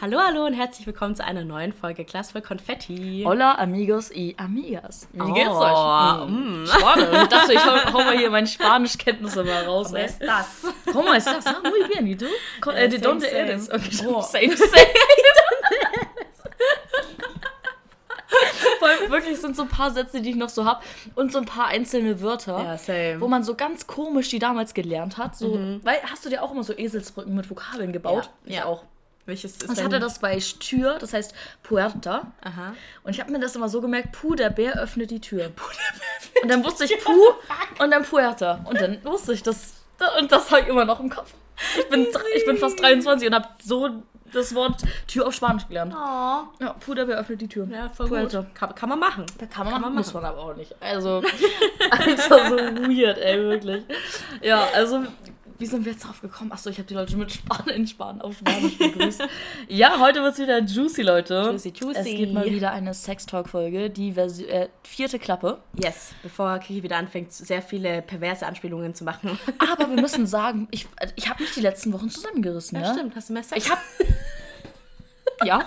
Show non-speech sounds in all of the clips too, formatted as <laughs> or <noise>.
Hallo, hallo und herzlich willkommen zu einer neuen Folge Glas voll Konfetti. Hola, amigos y amigas. Wie Oh, geht's euch? mm. Spanisch. Ich dachte, ich hau, hau mal hier meine Spanischkenntnisse mal raus. Ey. ist das? ¿Cómo estás? Ah, muy bien. ¿Y tú? Co- Eh, ¿De dónde eres? Okay, Oh. Same, <laughs> same. Vor allem wirklich sind so ein paar Sätze, die ich noch so hab und so ein paar einzelne Wörter. Ja, same. Wo man so ganz komisch die damals gelernt hat. So, weil, hast du dir auch immer so Eselsbrücken mit Vokabeln gebaut? Ja, Ich ja. auch. Welches ist Ich hatte das bei Tür, das heißt Puerta. Aha. Und ich habe mir das immer so gemerkt, Puh, der Bär öffnet die Tür. Und dann wusste ich Puh und dann Puerta. Und dann wusste ich das. Und das habe ich immer noch im Kopf. Ich bin, ich bin fast 23 und habe so das Wort Tür auf Spanisch gelernt. Oh. Ja, Puh, der Bär öffnet die Tür. Ja, voll Puerta. gut. Kann, kann man machen. Kann man, Kann man muss machen. man aber auch nicht. Also, einfach <laughs> so weird, ey, wirklich. Ja, also, wie sind wir jetzt drauf gekommen? Achso, ich habe die Leute mit Span in Span auf Spanisch begrüßt. ja, heute wird es wieder juicy, Leute. Juicy, juicy. Es gibt mal wieder eine Sex-Talk-Folge, die Versi äh, vierte Klappe. Yes, bevor Kiki wieder anfängt, sehr viele perverse Anspielungen zu machen. <laughs> Aber wir müssen <laughs> sagen, ich, äh, ich habe mich die letzten Wochen zusammengerissen, ja? stimmt. Hast du mehr Sex? Ich habe... <laughs> ja.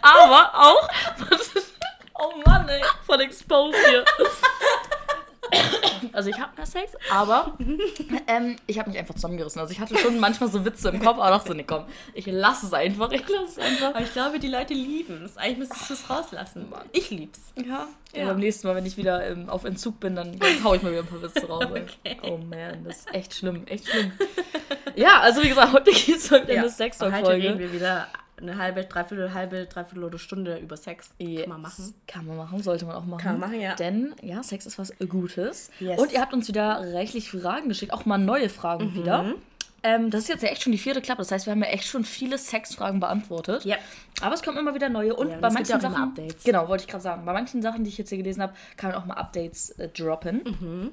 Aber auch... oh Mann, ey, voll exposed hier. Also ich habe mehr Sex, aber ähm, ich habe mich einfach zusammengerissen. Also ich hatte schon manchmal so Witze im Kopf, aber dachte so, nee, komm, ich lasse es einfach, ich lasse es einfach. Aber ich glaube, die Leute lieben es. Eigentlich müsstest du es rauslassen. Ich lieb's. Ja. Ja. beim nächsten Mal, wenn ich wieder ähm, auf Entzug bin, dann, dann hau ich mal wieder ein paar Witze raus. Okay. Oh man, das ist echt schlimm, echt schlimm. ja, also wie gesagt, heute geht es heute in eine Und heute reden Sextalk-Folge. wir wieder eine halbe, dreiviertel, halbe, dreiviertel oder Stunde über Sex. Kann man machen. Kann man machen, sollte man auch machen. Kann man machen, ja. Denn, ja, Sex ist was Gutes. Yes. Und ihr habt uns wieder reichlich Fragen geschickt, auch mal neue Fragen Mhm. wieder. Ähm, das ist jetzt ja echt schon die vierte Klappe. Das heißt, wir haben ja echt schon viele Sexfragen beantwortet. Ja. Aber es kommen immer wieder neue. Und Ja, bei manchen ja Sachen. Updates. Genau, wollte ich gerade sagen. Bei manchen Sachen, die ich jetzt hier gelesen habe, kann man auch mal Updates äh, droppen. Mhm.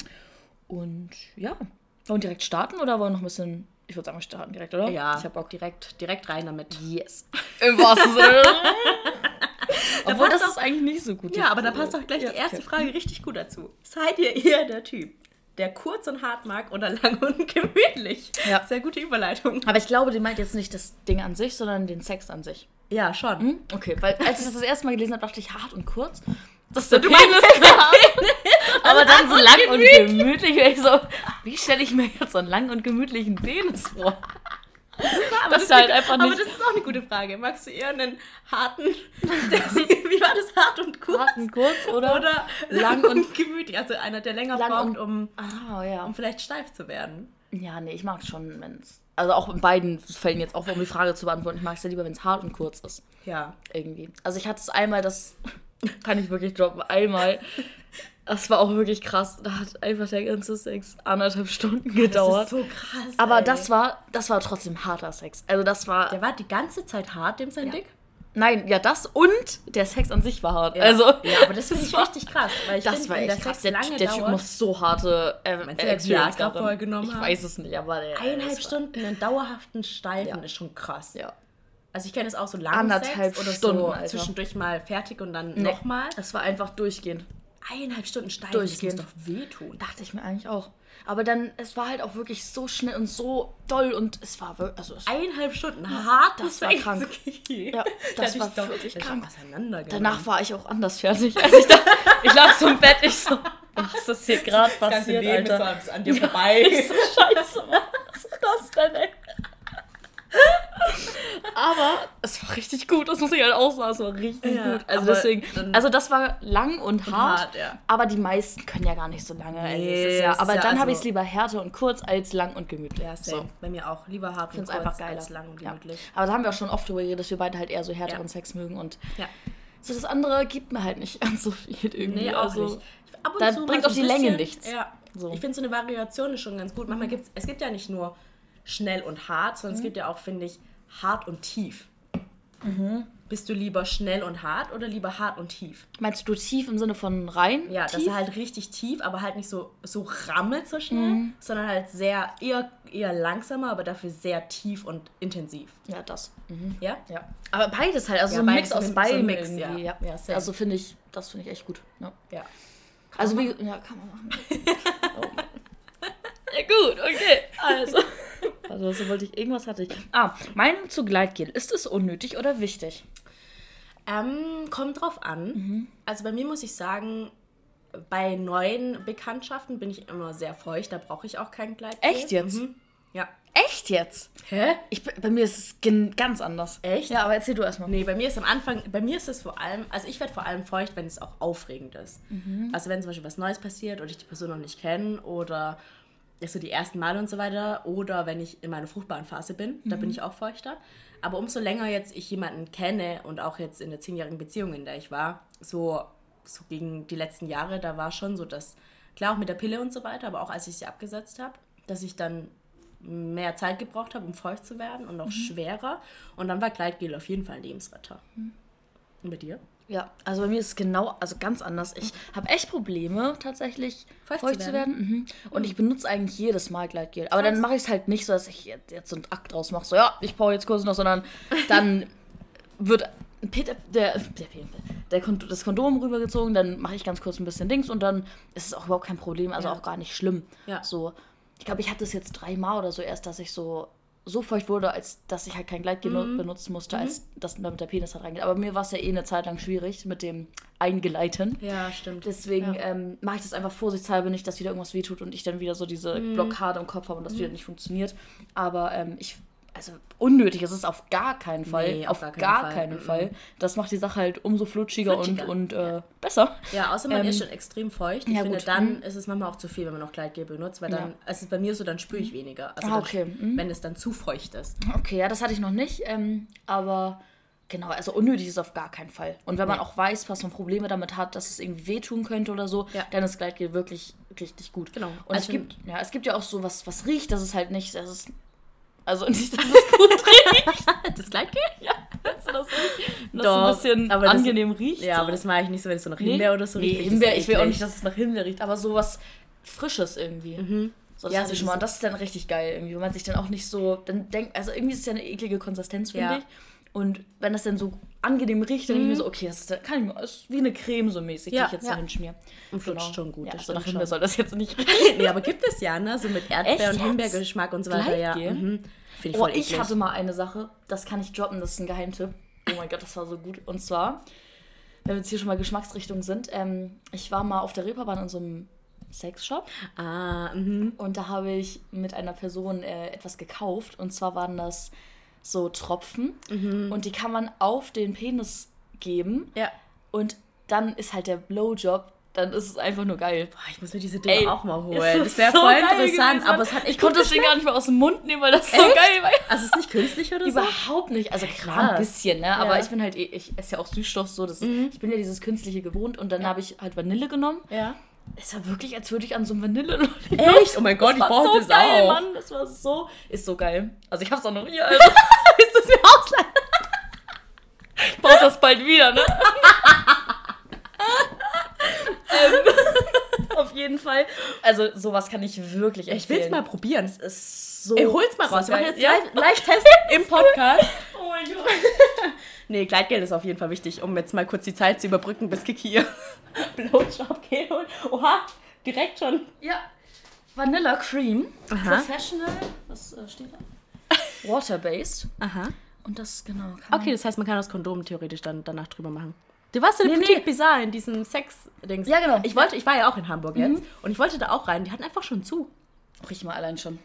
Und ja. Wollen wir direkt starten oder wollen wir noch ein bisschen. Ich würde sagen, wir starten direkt, oder? Ja, Ich habe Bock. direkt, direkt rein damit. Yes. Im wahrsten Sinne. <laughs> Obwohl, das ist eigentlich nicht so gut. Ja, aber da passt auch gleich Ja, die erste okay. Frage richtig gut dazu. Seid ihr eher der Typ, der kurz und hart mag oder lang und <laughs> gemütlich? Ja. Sehr gute Überleitung. Aber ich glaube, die meint jetzt nicht das Ding an sich, sondern den Sex an sich. Ja, schon. Hm? Okay, weil als ich das das erste Mal gelesen habe, dachte ich hart und kurz. Das ist Du der meinst Penis. <laughs> <laughs> aber dann so und lang und gemütlich. Und ich so, wie stelle ich mir jetzt so einen lang und gemütlichen Penis vor? aber das ist halt einfach Aber nicht- das ist auch eine gute Frage. Magst du eher einen harten, <laughs> der, wie war das, hart und kurz? Hart und kurz oder? Oder lang und gemütlich? Also einer, der länger Lang braucht, und- um, Ah, ja. um vielleicht steif zu werden. Ja, nee, ich mag schon, wenn es. Also auch in beiden Fällen jetzt auch, um die Frage zu beantworten. Ich mag es ja lieber, wenn es hart und kurz ist. Ja. Irgendwie. Also ich hatte es einmal, das kann ich wirklich droppen, einmal. Das war auch wirklich krass. Da hat einfach der ganze Sex anderthalb Stunden gedauert. Das ist so krass. Aber ey. das war, das war trotzdem harter Sex. Also das war. Der war die ganze Zeit hart, dem sein Dick? Nein, ja, das und der Sex an sich war hart. Ja. Also. ja, aber das <laughs> finde ich war- richtig krass. Weil ich Das find, war echt der krass. Sex Der, lange der Typ muss so harte äh, äh, Experience Viagra gehabt Ich haben? weiß es nicht, aber der. eineinhalb das Stunden einen dauerhaften Steifen Ja. ist schon krass. Ja. Also ich kenne es auch so lange Anderthalb Sex oder Stunden, so Alter. zwischendurch mal fertig und dann Nee, nochmal. Es war einfach durchgehend. Eineinhalb Stunden steifen, Durchgehend. das muss doch wehtun. Dachte ich mir eigentlich auch. Aber dann, es war halt auch wirklich so schnell und so doll und es war wirklich. Also es, Eineinhalb Stunden hart, das war krank. Ja, das war wirklich <laughs> krank. danach war ich auch anders fertig. Also ich, dachte, ich lag so im Bett, ich so, was ist das hier gerade passiert, Alter? an dir vorbei. Ich so, scheiße, was ist das denn, ey? Aber es war richtig gut, das muss ich halt auch sagen, es war richtig Ja, gut. Also deswegen, also das war lang und hart, hart, ja. aber die meisten können ja gar nicht so lange. Nee, ja, aber dann habe also- ich es lieber härter und kurz als lang und gemütlich. Ja, same. Bei mir auch. Lieber hart und finde es kurz einfach geiler. als lang und gemütlich. Aber da haben wir auch schon oft drüber geredet, dass wir beide halt eher so härteren. Sex mögen und so das andere gibt mir halt nicht <laughs> ganz so viel irgendwie. Nee, auch also, nicht. Ab und da bringt so auch die Länge bisschen- nichts. Ja. So. Ich finde so eine Variation ist schon ganz gut. Manchmal gibt's, es gibt ja nicht nur schnell und hart, Mhm. sondern es gibt ja auch, finde ich, hart und tief. Bist du lieber schnell und hart oder lieber hart und tief? Meinst du tief im Sinne von rein? Ja, dass tief? er halt richtig tief, aber halt nicht so, so rammelt so schnell, sondern halt sehr eher, eher langsamer, aber dafür sehr tief und intensiv. Ja, das. Mhm. Ja? Ja. Aber beides halt, also Ja, so ein Mix aus ein- so beiden Mix, irgendwie. ja. Ja. Ja, also finde ich, das finde ich echt gut. Ja. Ja. Also wie, ja, kann man machen. <laughs> oh. Ja gut, okay. Also. <laughs> Also so wollte ich, irgendwas hatte ich. Ah, Meinung zu Gleitgel. Ist es unnötig oder wichtig? Ähm, kommt drauf an. Mhm. Also bei mir muss ich sagen, bei neuen Bekanntschaften bin ich immer sehr feucht, da brauche ich auch kein Gleitgel. Echt jetzt? Mhm. Ja. Echt jetzt? Hä? Ich, bei mir ist es ganz anders. Echt? Ja, aber erzähl du erstmal. Nee, bei mir ist am Anfang, bei mir ist es vor allem, also ich werde vor allem feucht, wenn es auch aufregend ist. Also wenn zum Beispiel was Neues passiert und ich die Person noch nicht kenne oder ist so die ersten Male und so weiter oder wenn ich in meiner fruchtbaren Phase bin, da bin ich auch feuchter. Aber umso länger jetzt ich jemanden kenne und auch jetzt in der zehnjährigen Beziehung, in der ich war, so, so gegen die letzten Jahre, da war schon so, dass, klar auch mit der Pille und so weiter, aber auch als ich sie abgesetzt habe, dass ich dann mehr Zeit gebraucht habe, um feucht zu werden und auch schwerer. Und dann war Gleitgel auf jeden Fall ein Lebensretter. Und bei dir? Ja, also bei mir ist es genau, also ganz anders. Ich habe echt Probleme, tatsächlich Feucht feucht, zu zu werden. Mhm. Und ich benutze eigentlich jedes Mal Gleitgel. Aber dann mache ich es halt nicht so, dass ich jetzt, jetzt so einen Akt draus mache, so ja, ich brauche jetzt kurz noch, sondern dann <laughs> wird Peter, der, der, der, Kond- das Kondom rübergezogen, dann mache ich ganz kurz ein bisschen Dings und dann ist es auch überhaupt kein Problem, also Ja. auch gar nicht schlimm. Ja. So, ich glaube, ich hatte es jetzt dreimal oder so erst, dass ich so so feucht wurde, als dass ich halt kein Gleitgel Mhm. benutzen musste, als dass damit der Penis halt reingeht. Aber mir war es ja eh eine Zeit lang schwierig mit dem Eingeleiten. Ja, stimmt. Deswegen Ja. ähm, mache ich das einfach vorsichtshalber nicht, dass wieder irgendwas wehtut und ich dann wieder so diese Mhm. Blockade im Kopf habe und das wieder nicht funktioniert. Aber ähm, ich, also unnötig ist es auf gar keinen Fall. Nee, auf auf gar, gar keinen keinen Fall. Fall. Das macht die Sache halt umso flutschiger, Flutschiger. und, und äh, besser. Ja, außer man Ähm, ist schon extrem feucht. Ich ja, finde, gut. dann ist es manchmal auch zu viel, wenn man noch Gleitgel benutzt, weil dann, Ja. also es ist bei mir so, dann spüre ich weniger. Also Ah, dann, okay. Mhm. wenn es dann zu feucht ist. Okay, ja, das hatte ich noch nicht. Ähm, aber genau, also unnötig ist es auf gar keinen Fall. Und wenn man auch weiß, was man Probleme damit hat, dass es irgendwie wehtun könnte oder so, Ja. dann ist Gleitgel wirklich richtig gut. Genau. Und es Also- gibt, ja, es gibt ja auch so was, was riecht, das ist halt nicht, das ist, also <laughs> nicht, dass es gut riecht. Das Gleitgel? ja, kennst du das nicht? Das Doch, ein bisschen aber das- angenehm riecht. Ja, so. aber das mag ich nicht so, wenn es so nach Nee? Himbeer oder so nee, riecht. Himbeer, ich will auch nicht, dass es nach Himbeer riecht, aber sowas Frisches irgendwie. So, das Ja, hatte so ich schon mal. Und das ist dann richtig geil irgendwie, wenn man sich dann auch nicht so, dann denkt, also irgendwie ist es ja eine eklige Konsistenz, finde Ja. ich. Und wenn das dann so angenehm riecht, dann denke ich mir so, okay, das ist, kann ich mir, ist wie eine Creme so mäßig, Ja, die ich jetzt ja. da hinschmier. Und flutscht schon gut, Ja, das so nach Himbeer soll das jetzt nicht <laughs> riechen. nee, aber gibt es ja, ne? So mit Erdbeer- Echt und? Himbeergeschmack und so weiter. Ja. Mhm. Finde ich Oh, ich hatte mal eine Sache, das kann ich droppen, das ist ein Geheimtipp. Oh mein Gott, das war so gut. Und zwar, wenn wir jetzt hier schon mal Geschmacksrichtungen sind, ähm, ich war mal auf der Reeperbahn in so einem Sexshop Ah, mhm. und da habe ich mit einer Person äh, etwas gekauft. Und zwar waren das so Tropfen und die kann man auf den Penis geben Ja. und dann ist halt der Blowjob, dann ist es einfach nur geil. Boah, ich muss mir diese Dinge Ey, auch mal holen. das wäre so voll interessant, gewesen, aber es hat echt Ich konnte das Ding gar nicht mehr aus dem Mund nehmen, weil das so Echt? geil war. Also es ist nicht künstlich oder so? Überhaupt nicht. Also klar, ein bisschen, ne? Aber Ja. ich bin halt, eh- ich esse ja auch Süßstoff so. Das, Ich bin ja dieses Künstliche gewohnt und dann habe ich halt Vanille genommen. Ja. Es war wirklich, als würde ich an so einem vanille Echt? Oh mein Gott, ich war brauche so das geil, auch. Mann. Das war so, ist so geil. Also ich hab's auch noch hier. <laughs> Also, Willst du es mir ausleihen? ich brauch das bald wieder, ne? <laughs> ähm, auf jeden Fall. Also sowas kann ich wirklich Ich empfehlen. will es mal probieren. Es ist so. Ey, hol's mal so raus. Wir machen geil. jetzt ja? Live- Live-Test <laughs> im Podcast. <laughs> Oh mein Gott. <laughs> Nee, Gleitgeld ist auf jeden Fall wichtig, um jetzt mal kurz die Zeit zu überbrücken, bis Kiki hier Blowjob geht. Und, oha, direkt schon. Ja. Vanilla Cream. Aha. Professional. Was äh, steht da? Water-based. Aha. Und das, genau. Kann Okay, das heißt, man kann das Kondom theoretisch dann danach drüber machen. Du warst in Nee, Petit nee. Bizarre in diesem Sex-Dings. Ja, genau. Ich, wollte, ich war ja auch in Hamburg jetzt und ich wollte da auch rein. Die hatten einfach schon zu. Riech mal allein schon.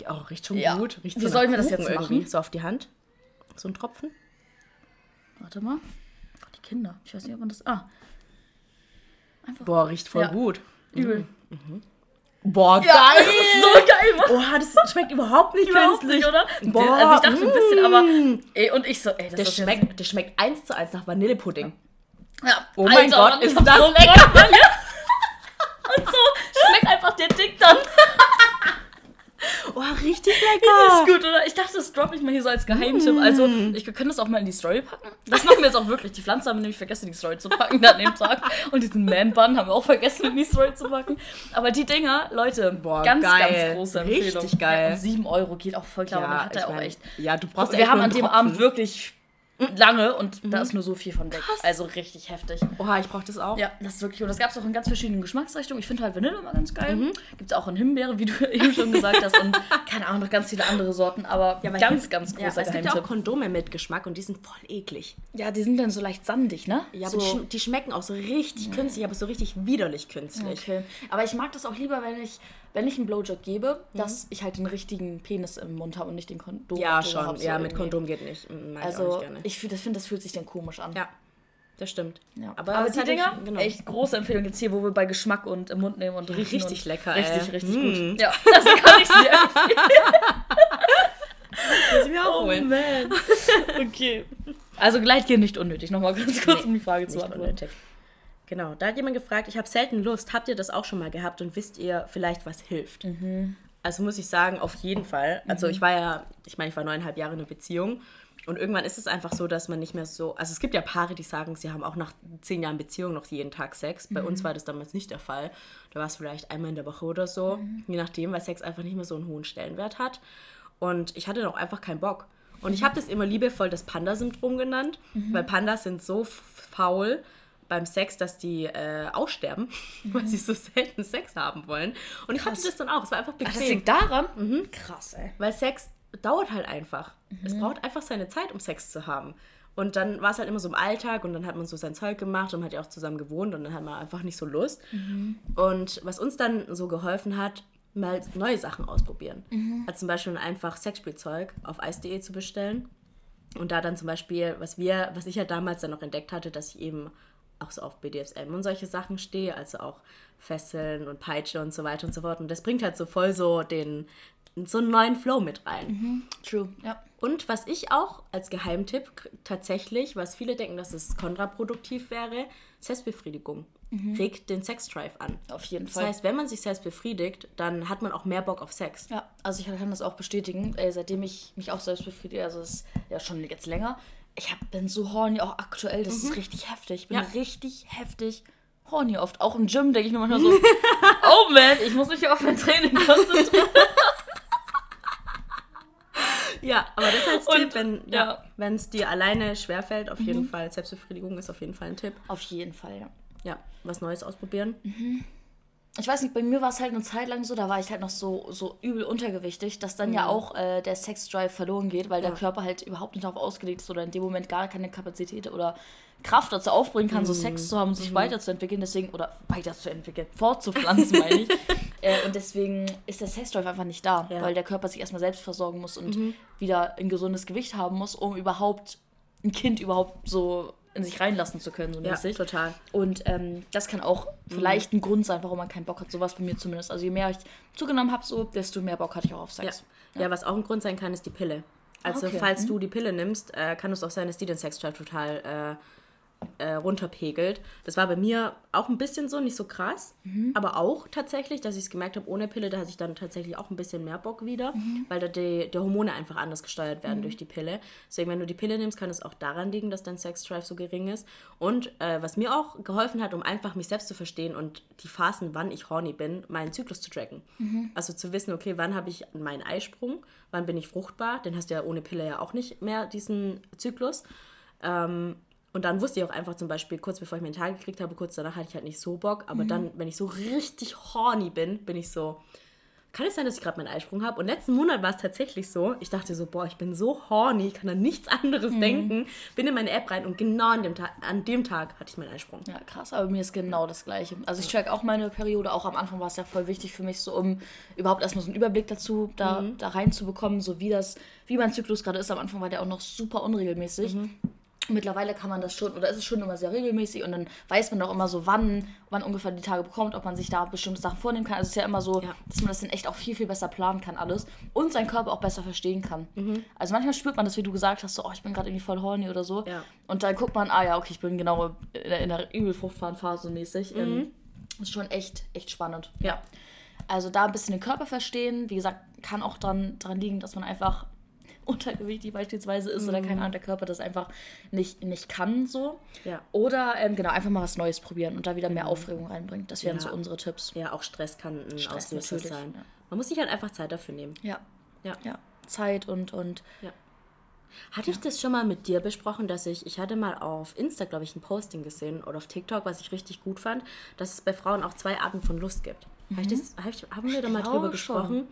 Die, oh, riecht schon Ja. gut. Riecht Wie so sollen nach wir das jetzt irgendwie. machen? So auf die Hand. So ein Tropfen. Warte mal. Oh, die Kinder. Ich weiß nicht, ob man das. Ah. Einfach. Boah, riecht voll Ja. gut. Übel. Boah, Ja, geil. das so geil, Mann. Oha, das schmeckt überhaupt nicht Überhaupt künstlich. nicht, oder? Boah, also ich dachte ein bisschen, aber. mm. Ey, und ich so, ey, das Der ist schmeckt, der schmeckt eins zu eins nach Vanillepudding. Ja. Oh mein Gott, Mann, ist das so lecker. <laughs> Und so schmeckt einfach der Dick dann. <laughs> Oh, richtig Das lecker. ist gut, oder? Ich dachte, das droppe ich mal hier so als Geheimtipp. Also, ich wir können das auch mal in die Story packen. Das machen wir jetzt auch wirklich. Die Pflanze haben wir nämlich vergessen, in die Story zu packen an dem Tag. Und diesen Man-Bun haben wir auch vergessen, in die Story zu packen. Aber die Dinger, Leute, Boah, ganz, geil. ganz große Empfehlung. Richtig geil. Ja, und 7 Euro geht auch voll klar. da hat ich er auch mein, echt. Ja, du brauchst wir echt haben an dem. Abend wirklich lange und da ist nur so viel von weg. Also richtig heftig. Oha, ich brauch das auch. Ja, das ist wirklich cool. Das gab es auch in ganz verschiedenen Geschmacksrichtungen. Ich finde halt Vanille immer ganz geil. Gibt es auch in Himbeere, wie du <laughs> eben schon gesagt hast. Und keine Ahnung, noch ganz viele andere Sorten. Aber weil ganz, ganz Ja, großer es gibt ja auch. Kondome mit Geschmack und die sind voll eklig. Ja, die sind dann so leicht sandig, ne? Ja, so. aber die, schm- die schmecken auch so richtig künstlich, aber so richtig widerlich künstlich. Okay. Aber ich mag das auch lieber, wenn ich, wenn ich einen Blowjob gebe, dass ich halt den richtigen Penis im Mund habe und nicht den Kondom. Ja, schon. hab, so ja, mit irgendwie. Kondom geht nicht. Mm, Mag ich Also, gerne. ich finde, das, fühlt sich dann komisch an. ja, das stimmt. Ja. Aber, Aber, die Dinger, echt- genau. echt große Empfehlung jetzt hier, wo wir bei Geschmack und im Mund nehmen und riechen. richtig und lecker, Richtig, ey. richtig Mm. gut. Ja, <laughs> das kann ich sehr empfehlen. ich mir auch Oh holen. man. <laughs> Okay. Also Gleitgel nicht unnötig. Nochmal ganz kurz, um die Frage zu beantworten. unnötig. Genau, da hat jemand gefragt, ich habe selten Lust. Habt ihr das auch schon mal gehabt und wisst ihr vielleicht, was hilft? Also muss ich sagen, auf jeden Fall. Also ich war ja, ich meine, ich war neuneinhalb Jahre in einer Beziehung und irgendwann ist es einfach so, dass man nicht mehr so, also es gibt ja Paare, die sagen, sie haben auch nach zehn Jahren Beziehung noch jeden Tag Sex. Bei uns war das damals nicht der Fall. Da war es vielleicht einmal in der Woche oder so, je nachdem, weil Sex einfach nicht mehr so einen hohen Stellenwert hat. Und ich hatte noch einfach keinen Bock. Und ich habe das immer liebevoll das Panda-Syndrom genannt, weil Pandas sind so faul beim Sex, dass die äh, aussterben, <laughs> weil sie so selten Sex haben wollen. Und ich hatte das dann auch. Es war einfach Ach, das bequem. liegt daran? Krass, ey. Weil Sex dauert halt einfach. Es braucht einfach seine Zeit, um Sex zu haben. Und dann war es halt immer so im Alltag und dann hat man so sein Zeug gemacht und hat ja auch zusammen gewohnt und dann hat man einfach nicht so Lust. Und was uns dann so geholfen hat, mal neue Sachen ausprobieren. Also zum Beispiel einfach Sexspielzeug auf ice.de zu bestellen. Und da dann zum Beispiel, was wir, was ich ja damals dann noch entdeckt hatte, dass ich eben auch so auf BDSM und solche Sachen stehe, also auch Fesseln und Peitsche und so weiter und so fort. Und das bringt halt so voll so den, so einen neuen Flow mit rein. True, ja. Und was ich auch als Geheimtipp tatsächlich, was viele denken, dass es kontraproduktiv wäre, Selbstbefriedigung. Regt den Sexdrive an. Auf jeden Das Fall. heißt, wenn man sich selbst befriedigt, dann hat man auch mehr Bock auf Sex. Ja, also ich kann das auch bestätigen, äh, seitdem ich mich auch selbst befriedige, also das ist ja schon jetzt länger. Ich hab, bin so horny, auch aktuell, das ist richtig heftig. Ich bin Ja. richtig heftig horny oft. Auch im Gym denke ich mir manchmal so, <laughs> oh man, ich muss mich hier auf mein Training konzentrieren. <laughs> Ja, aber das als Und- Tipp, wenn ja. ja, wenn es dir alleine schwerfällt, auf jeden Fall Selbstbefriedigung ist auf jeden Fall ein Tipp. Auf jeden Fall, ja. Ja, was Neues ausprobieren. Ich weiß nicht, bei mir war es halt eine Zeit lang so, da war ich halt noch so, so übel untergewichtig, dass dann ja auch äh, der Sexdrive verloren geht, weil der Ja. Körper halt überhaupt nicht darauf ausgelegt ist oder in dem Moment gar keine Kapazität oder Kraft dazu aufbringen kann, so Sex zu haben sich weiterzuentwickeln, deswegen, oder weiterzuentwickeln, fortzupflanzen, meine ich. <laughs> Äh, und deswegen ist der Sexdrive einfach nicht da, Ja. weil der Körper sich erstmal selbst versorgen muss und wieder ein gesundes Gewicht haben muss, um überhaupt ein Kind überhaupt so in sich reinlassen zu können, so Ja, mäßig. total. Und ähm, das kann auch vielleicht ein Grund sein, warum man keinen Bock hat. Sowas bei mir zumindest. Also je mehr ich zugenommen habe, so, desto mehr Bock hatte ich auch auf Ja. Sex. Ja. was auch ein Grund sein kann, ist die Pille. Also Okay. falls du die Pille nimmst, äh, kann es auch sein, dass die den Sexdrive total äh, äh, runterpegelt. Das war bei mir auch ein bisschen so, nicht so krass, aber auch tatsächlich, dass ich es gemerkt habe, ohne Pille, da hatte ich dann tatsächlich auch ein bisschen mehr Bock wieder, weil da die, die Hormone einfach anders gesteuert werden durch die Pille. Deswegen, wenn du die Pille nimmst, kann es auch daran liegen, dass dein Sexdrive so gering ist. Und äh, was mir auch geholfen hat, um einfach mich selbst zu verstehen und die Phasen, wann ich horny bin, meinen Zyklus zu tracken. Also zu wissen, okay, wann habe ich meinen Eisprung, wann bin ich fruchtbar, den hast du ja ohne Pille ja auch nicht mehr, diesen Zyklus. Ähm, und dann wusste ich auch einfach zum Beispiel, kurz bevor ich meinen Tag gekriegt habe, kurz danach hatte ich halt nicht so Bock. Aber dann, wenn ich so richtig horny bin, bin ich so, kann es sein, dass ich gerade meinen Eisprung habe? Und letzten Monat war es tatsächlich so. Ich dachte so, boah, ich bin so horny, ich kann an nichts anderes denken. Bin in meine App rein und genau an dem, Tag, an dem Tag hatte ich meinen Eisprung. Ja, krass, aber mir ist genau das Gleiche. Also ich track auch meine Periode, auch am Anfang war es ja voll wichtig für mich, so um überhaupt erstmal so einen Überblick dazu da, da reinzubekommen, so wie das, wie mein Zyklus gerade ist. Am Anfang war der auch noch super unregelmäßig. Mittlerweile kann man das schon, oder ist es schon immer sehr regelmäßig und dann weiß man auch immer so, wann man ungefähr die Tage bekommt, ob man sich da bestimmte Sachen vornehmen kann. Also es ist ja immer so, Ja. dass man das dann echt auch viel, viel besser planen kann alles und seinen Körper auch besser verstehen kann. Also manchmal spürt man das, wie du gesagt hast, so, oh, ich bin gerade irgendwie voll horny oder so. Ja. Und dann guckt man, ah ja, okay, ich bin genau in der, in der Übelfruchtfahnphase mäßig. Ähm, ist schon echt, echt spannend. Ja. Also da ein bisschen den Körper verstehen. Wie gesagt, kann auch dran, dran liegen, dass man einfach untergewichtig beispielsweise ist oder keine Ahnung, der Körper das einfach nicht, nicht kann so. Ja. Oder ähm, genau, einfach mal was Neues probieren und da wieder mehr Aufregung reinbringt. Das wären Ja. so unsere Tipps. Ja, auch Stress kann ein Stress Auslöser sein. ja. Man muss sich halt einfach Zeit dafür nehmen. Ja. Ja. Ja. Zeit und, und Hatte ich das schon mal mit dir besprochen, dass ich, ich hatte mal auf Insta, glaube ich, ein Posting gesehen oder auf TikTok, was ich richtig gut fand, dass es bei Frauen auch zwei Arten von Lust gibt. Hab ich das, hab ich, haben wir da mal drüber schon. gesprochen?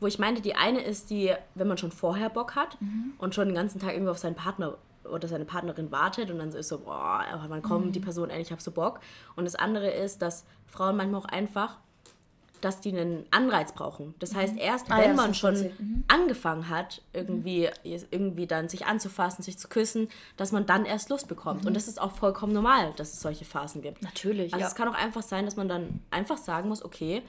Wo ich meinte, die eine ist die, wenn man schon vorher Bock hat und schon den ganzen Tag irgendwie auf seinen Partner oder seine Partnerin wartet und dann so ist so, boah, wann kommt die Person endlich, ich hab so Bock. Und das andere ist, dass Frauen manchmal auch einfach dass die einen Anreiz brauchen. Das heißt, erst Ah, wenn ja, man schon. Mhm. angefangen hat, irgendwie, irgendwie dann sich anzufassen, sich zu küssen, dass man dann erst Lust bekommt. Und das ist auch vollkommen normal, dass es solche Phasen gibt. Mhm. Natürlich, Also ja. es kann auch einfach sein, dass man dann einfach sagen muss, okay,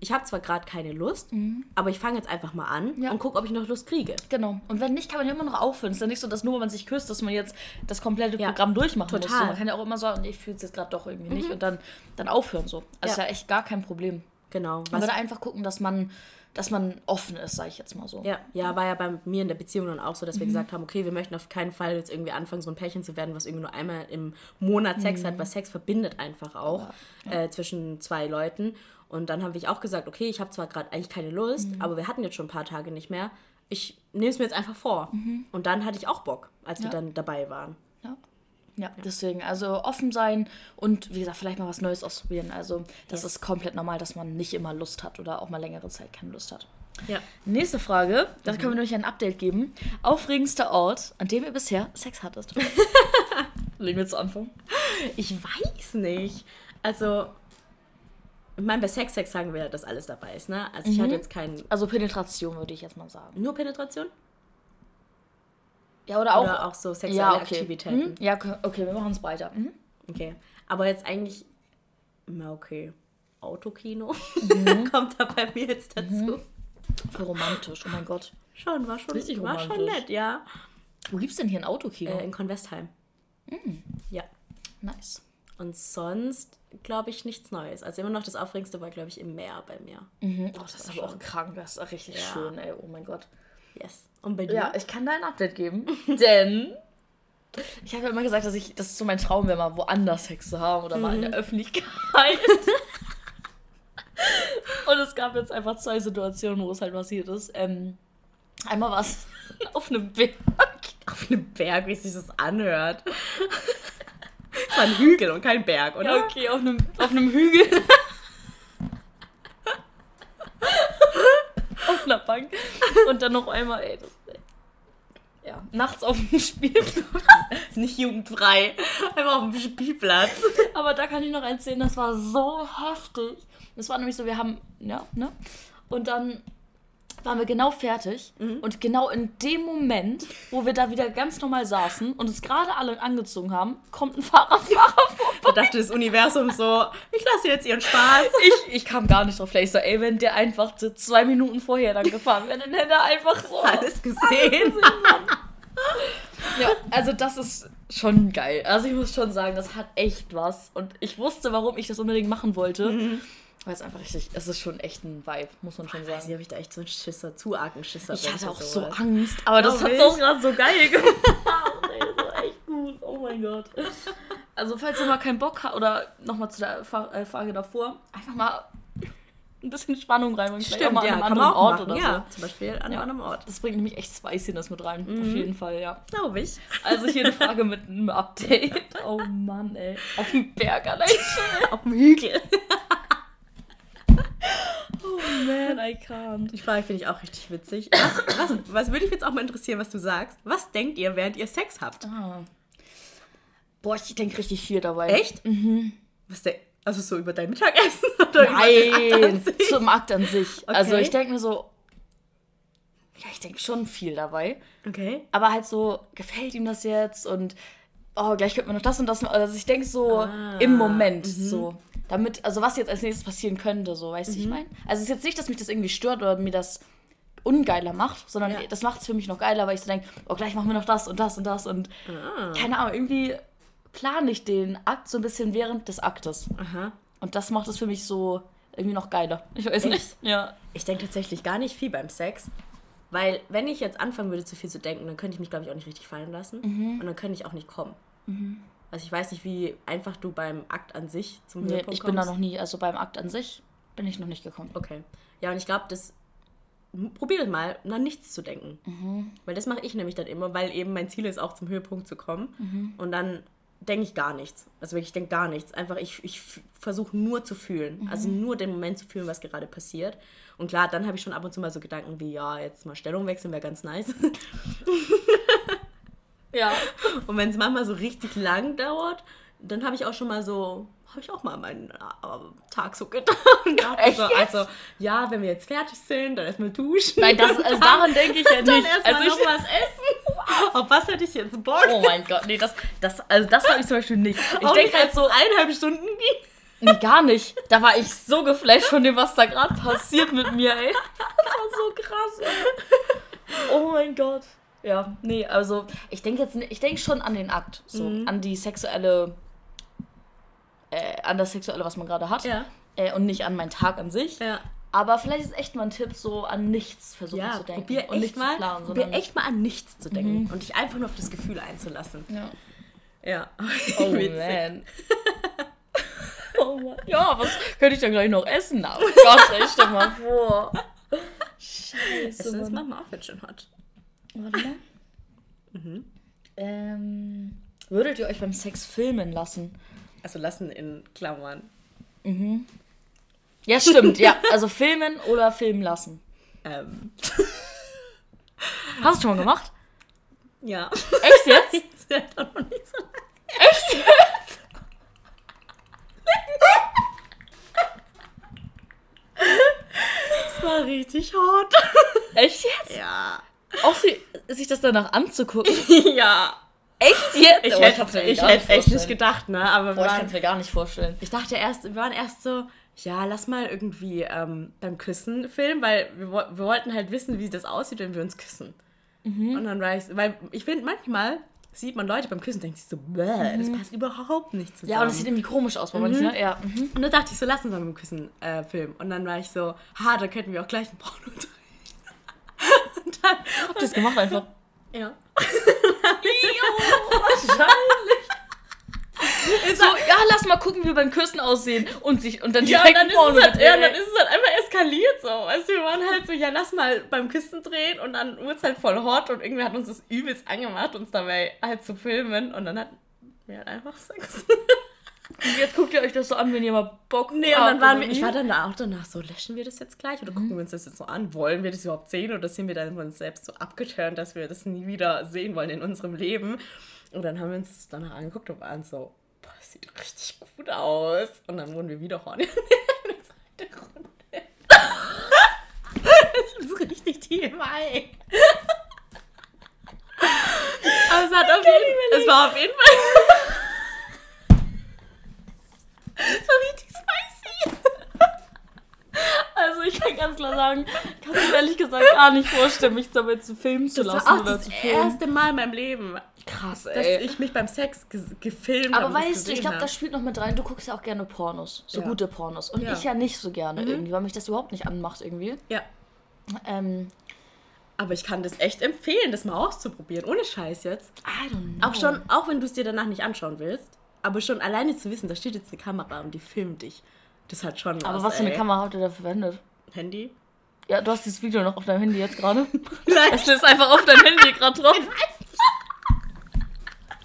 ich habe zwar gerade keine Lust, aber ich fange jetzt einfach mal an Mhm. Ja. und gucke, ob ich noch Lust kriege. Genau. Und wenn nicht, kann man ja immer noch aufhören. Es ist ja nicht so, dass nur, wenn man sich küsst, dass man jetzt das komplette Ja, Programm durchmachen muss. total. So, man kann ja auch immer sagen, nee, ich fühle es jetzt gerade doch irgendwie nicht und dann, dann aufhören so. Also Ja. ist ja echt gar kein Problem. Genau. Man würde einfach gucken, dass man, dass man offen ist, sage ich jetzt mal so. ja, ja, war ja bei mir in der Beziehung dann auch so, dass wir Mhm. gesagt haben, okay, wir möchten auf keinen Fall jetzt irgendwie anfangen, so ein Pärchen zu werden, was irgendwie nur einmal im Monat Sex Mhm. hat, weil Sex verbindet einfach auch Äh, zwischen zwei Leuten. Und dann habe ich auch gesagt, okay, ich habe zwar gerade eigentlich keine Lust, Mhm. aber wir hatten jetzt schon ein paar Tage nicht mehr. Ich nehme es mir jetzt einfach vor. Mhm. Und dann hatte ich auch Bock, als wir Ja. dann dabei waren. Ja. Ja, deswegen, also offen sein und wie gesagt, vielleicht mal was Neues ausprobieren. Also, das Yes. ist komplett normal, dass man nicht immer Lust hat oder auch mal längere Zeit keine Lust hat. Ja. Nächste Frage, da können wir nämlich ein Update geben. Aufregendster Ort, an dem ihr bisher Sex hattet. <laughs> Legen wir zu Anfang. Ich weiß nicht. Also, ich meine, bei Sex, Sex sagen wir, dass alles dabei ist, ne? Also, ich hatte jetzt keinen. Also Penetration würde ich jetzt mal sagen. Nur Penetration? Ja, oder auch. Oder auch so sexuelle ja, okay. Aktivitäten? Mhm. Ja, okay, wir machen es weiter. Mhm. Okay. Aber jetzt eigentlich. Na, okay. Autokino Mhm. <laughs> kommt da bei mir jetzt dazu. Voll romantisch, oh mein Gott. Schon, war schon, Richtig war schon nett, ja. Wo gibt's denn hier ein Autokino? Äh, in Convestheim. Mhm. Ja. nice. Und sonst glaube ich nichts Neues. Also immer noch das Aufregendste war, glaube ich, im Meer bei mir. Mhm. Oh, das ist aber auch krank, das ist richtig Ja. schön, ey, oh mein Gott. Yes. Und bei dir? Ja, ich kann da ein Update geben, <laughs> denn ich habe ja immer gesagt, dass ich, das ist so mein Traum wäre, mal woanders Sex zu haben oder mal in der Öffentlichkeit. <laughs> Und es gab jetzt einfach zwei Situationen, wo es halt passiert ist. Ähm, einmal war es <laughs> auf einem Berg. Auf einem Berg, wie sich das anhört. War ein Hügel und kein Berg, oder? Ja, okay, auf einem, auf einem Hügel. <laughs> auf einer Bank. Und dann noch einmal, ey, das, ja, nachts auf dem Spielplatz. ist nicht jugendfrei. Einfach auf dem Spielplatz. Aber da kann ich noch erzählen, das war so heftig. Das war nämlich so, wir haben, ja, ne? Und dann waren wir genau fertig. Und genau in dem Moment, wo wir da wieder ganz normal saßen und uns gerade alle angezogen haben, kommt ein Fahrradfahrer <laughs> vor. Da dachte das Universum so, ich lasse jetzt ihren Spaß. Ich, ich kam gar nicht drauf. Vielleicht so, ey, wenn der einfach zwei Minuten vorher dann gefahren wäre, dann hätte er einfach so. Alles <laughs> gesehen. Ja, also das ist schon geil. Also ich muss schon sagen, das hat echt was. Und ich wusste, warum ich das unbedingt machen wollte. Weil es einfach richtig, es ist schon echt ein Vibe, muss man schon Ich sagen. ob ich da echt so einen Schisser, zu argen Schisser Ich hatte auch so. Angst, aber das Glaub hat ich. auch gerade so geil <laughs> gemacht. Ey, das war echt gut. Oh mein Gott. Also falls ihr mal keinen Bock habt, oder nochmal zu der äh, Frage davor, einfach mal ein bisschen Spannung reinbringen. Vielleicht auch Stimmt, mal ja, an einem anderen Ort machen. oder ja, so. zum Beispiel an einem Ja. anderen Ort. Das bringt nämlich echt Spiciness mit rein. Auf jeden Fall, ja. Glaube ich. Also hier eine Frage mit einem Update. <laughs> Oh Mann, ey. Auf dem Berg allein. Auf dem Hügel. <laughs> Oh man, I can't. Die Frage finde ich auch richtig witzig. Was, was, was würde ich jetzt auch mal interessieren, was du sagst? Was denkt ihr, während ihr Sex habt? Ah. Boah, ich denke richtig viel dabei. Echt? Was der, also so über dein Mittagessen? <laughs> Oder über den Akt an Nein, sich? zum Akt an sich. Also Okay. ich denke mir so, ja, ich denke schon viel dabei. Okay. Aber halt so, gefällt ihm das jetzt? Und oh, gleich könnte man noch das und das machen. Also ich denke so Ah, im Moment so. Damit, also was jetzt als nächstes passieren könnte, so, weißt du, ich meine? Also es ist jetzt nicht, dass mich das irgendwie stört oder mir das ungeiler macht, sondern Ja. das macht es für mich noch geiler, weil ich so denke, oh, gleich machen wir noch das und das und das und Ah. keine Ahnung, irgendwie plane ich den Akt so ein bisschen während des Aktes. Aha. Und das macht es für mich so irgendwie noch geiler. Ich weiß nicht. Ja. Ich denke tatsächlich gar nicht viel beim Sex. Weil, wenn ich jetzt anfangen würde, zu viel zu denken, dann könnte ich mich, glaube ich, auch nicht richtig fallen lassen. Und dann könnte ich auch nicht kommen. Also, ich weiß nicht, wie einfach du beim Akt an sich zum Nee, Höhepunkt ich bin da noch nie, also beim Akt an sich bin ich noch nicht gekommen. Okay. Ja, und ich glaube, das. Probier das mal, an nichts zu denken. Weil das mache ich nämlich dann immer, weil eben mein Ziel ist, auch zum Höhepunkt zu kommen. Und dann denke ich gar nichts. Also wirklich, ich denke gar nichts. Einfach, ich, ich versuche nur zu fühlen. Also nur den Moment zu fühlen, was gerade passiert. Und klar, dann habe ich schon ab und zu mal so Gedanken wie, ja, jetzt mal Stellung wechseln wäre ganz nice. <laughs> Ja. <laughs> Und wenn es manchmal so richtig lang dauert, dann habe ich auch schon mal so, habe ich auch mal meinen äh, Tag so getan. <laughs> Echt so, jetzt? Also, ja, wenn wir jetzt fertig sind, dann erstmal duschen. Nein, das, also daran denke ich ja <laughs> dann nicht. erstmal Also noch was essen. Auf was hätte ich jetzt Bock? oh mein Gott, nee, das, das, also das habe ich zum Beispiel nicht. Ich denke halt so, eineinhalb Stunden ging. nee, gar nicht. Da war ich so geflasht von dem, was da gerade passiert mit mir, ey. Das war so krass, ey. Oh mein Gott. Ja, nee, also ich denke jetzt, ich denke schon an den Akt, so an die sexuelle, äh, an das Sexuelle, was man gerade hat. Ja. Äh, und nicht an meinen Tag an sich. Ja. Aber vielleicht ist echt mal ein Tipp, so an nichts versuchen Ja, zu denken. probier und echt nicht mal, zu planen, probier echt mal an nichts zu denken und dich einfach nur auf das Gefühl einzulassen. Ja. Ja. <laughs> <laughs> Oh man. oh Mann. Ja, was könnte ich dann gleich noch essen? Oh Gott, ey, stell mal vor. <laughs> Es Scheiße, ist Mann. manchmal auch ganz schön hot. Warte mal. Ähm, würdet ihr euch beim Sex filmen lassen? Also lassen in Klammern. Ja, stimmt, ja. Also filmen oder filmen lassen. Ähm, Hast du schon mal gemacht? ja. Echt jetzt? <laughs> Ist ja doch noch nicht so lange. Echt jetzt? <laughs> Das war richtig hot. Echt jetzt? Ja. Auch sie, sich das danach anzugucken. <laughs> ja. Echt jetzt? Ich Oh, hätte ich gar hätte echt nicht gedacht, ne? Aber Boah, ich kann es mir gar nicht vorstellen. ich dachte erst, wir waren erst so, ja, lass mal irgendwie ähm, beim Küssen filmen, weil wir, wir wollten halt wissen, wie das aussieht, wenn wir uns küssen. Und dann war ich, so- weil ich finde, manchmal sieht man Leute beim Küssen und denkt sich so, bäh, das passt überhaupt nicht zusammen. Ja, und das sieht irgendwie komisch aus bei manchen, ne? Ja. Mhm. Und dann dachte ich so, lass uns mal beim Küssen äh, filmen. Und dann war ich so, ha, da könnten wir auch gleich ein Porno drehen. Und dann, Habt ihr das gemacht einfach? ja. Wahrscheinlich. So, ja, lass mal gucken, wie wir beim Küssen aussehen. Und, sich, und dann Ja, direkt dann, ist Porno es halt, ja, dann ist es halt einfach eskaliert so. Weißt du, wir waren halt so, ja, lass mal beim Küssen drehen und dann wurde es halt voll hot und irgendwie hat uns das übelst angemacht, uns dabei halt zu filmen und dann hatten wir halt einfach Sex. Und jetzt guckt ihr euch das so an, wenn ihr mal Bock Nee, und habt, dann waren wir, ich war dann auch danach so, löschen wir das jetzt gleich oder gucken wir uns das jetzt so an? Wollen wir das überhaupt sehen oder sind wir dann von uns selbst so abgeturnt, dass wir das nie wieder sehen wollen in unserem Leben? Und dann haben wir uns das danach angeguckt und waren so, boah, das sieht richtig gut aus. Und dann wurden wir wieder horny. <laughs> Das ist richtig TMI. Aber es hat auf jeden, es war auf jeden Fall war richtig spicy. Also ich kann ganz klar sagen, ich kann mir ehrlich gesagt gar nicht vorstellen, mich dabei zu filmen zu Das lassen war auch oder das erste Mal in meinem Leben, Krass, dass ey. ich mich beim Sex ge gefilmt Aber habe. das weißt du, ich glaube, das spielt noch mit rein. Du guckst ja auch gerne Pornos, so Ja. gute Pornos. Und Ja. ich ja nicht so gerne irgendwie, weil mich das überhaupt nicht anmacht irgendwie. Ja. Ähm, Aber ich kann das echt empfehlen, das mal auszuprobieren. Ohne Scheiß jetzt. I don't know. Auch schon, auch wenn du es dir danach nicht anschauen willst. Aber schon alleine zu wissen, da steht jetzt eine Kamera und die filmt dich. Das hat schon Aber was für eine ey. Kamera habt ihr da verwendet? Handy? Ja, du hast dieses Video noch auf deinem Handy jetzt gerade. <laughs> Nein. Es ist einfach auf deinem Handy gerade drauf. <laughs>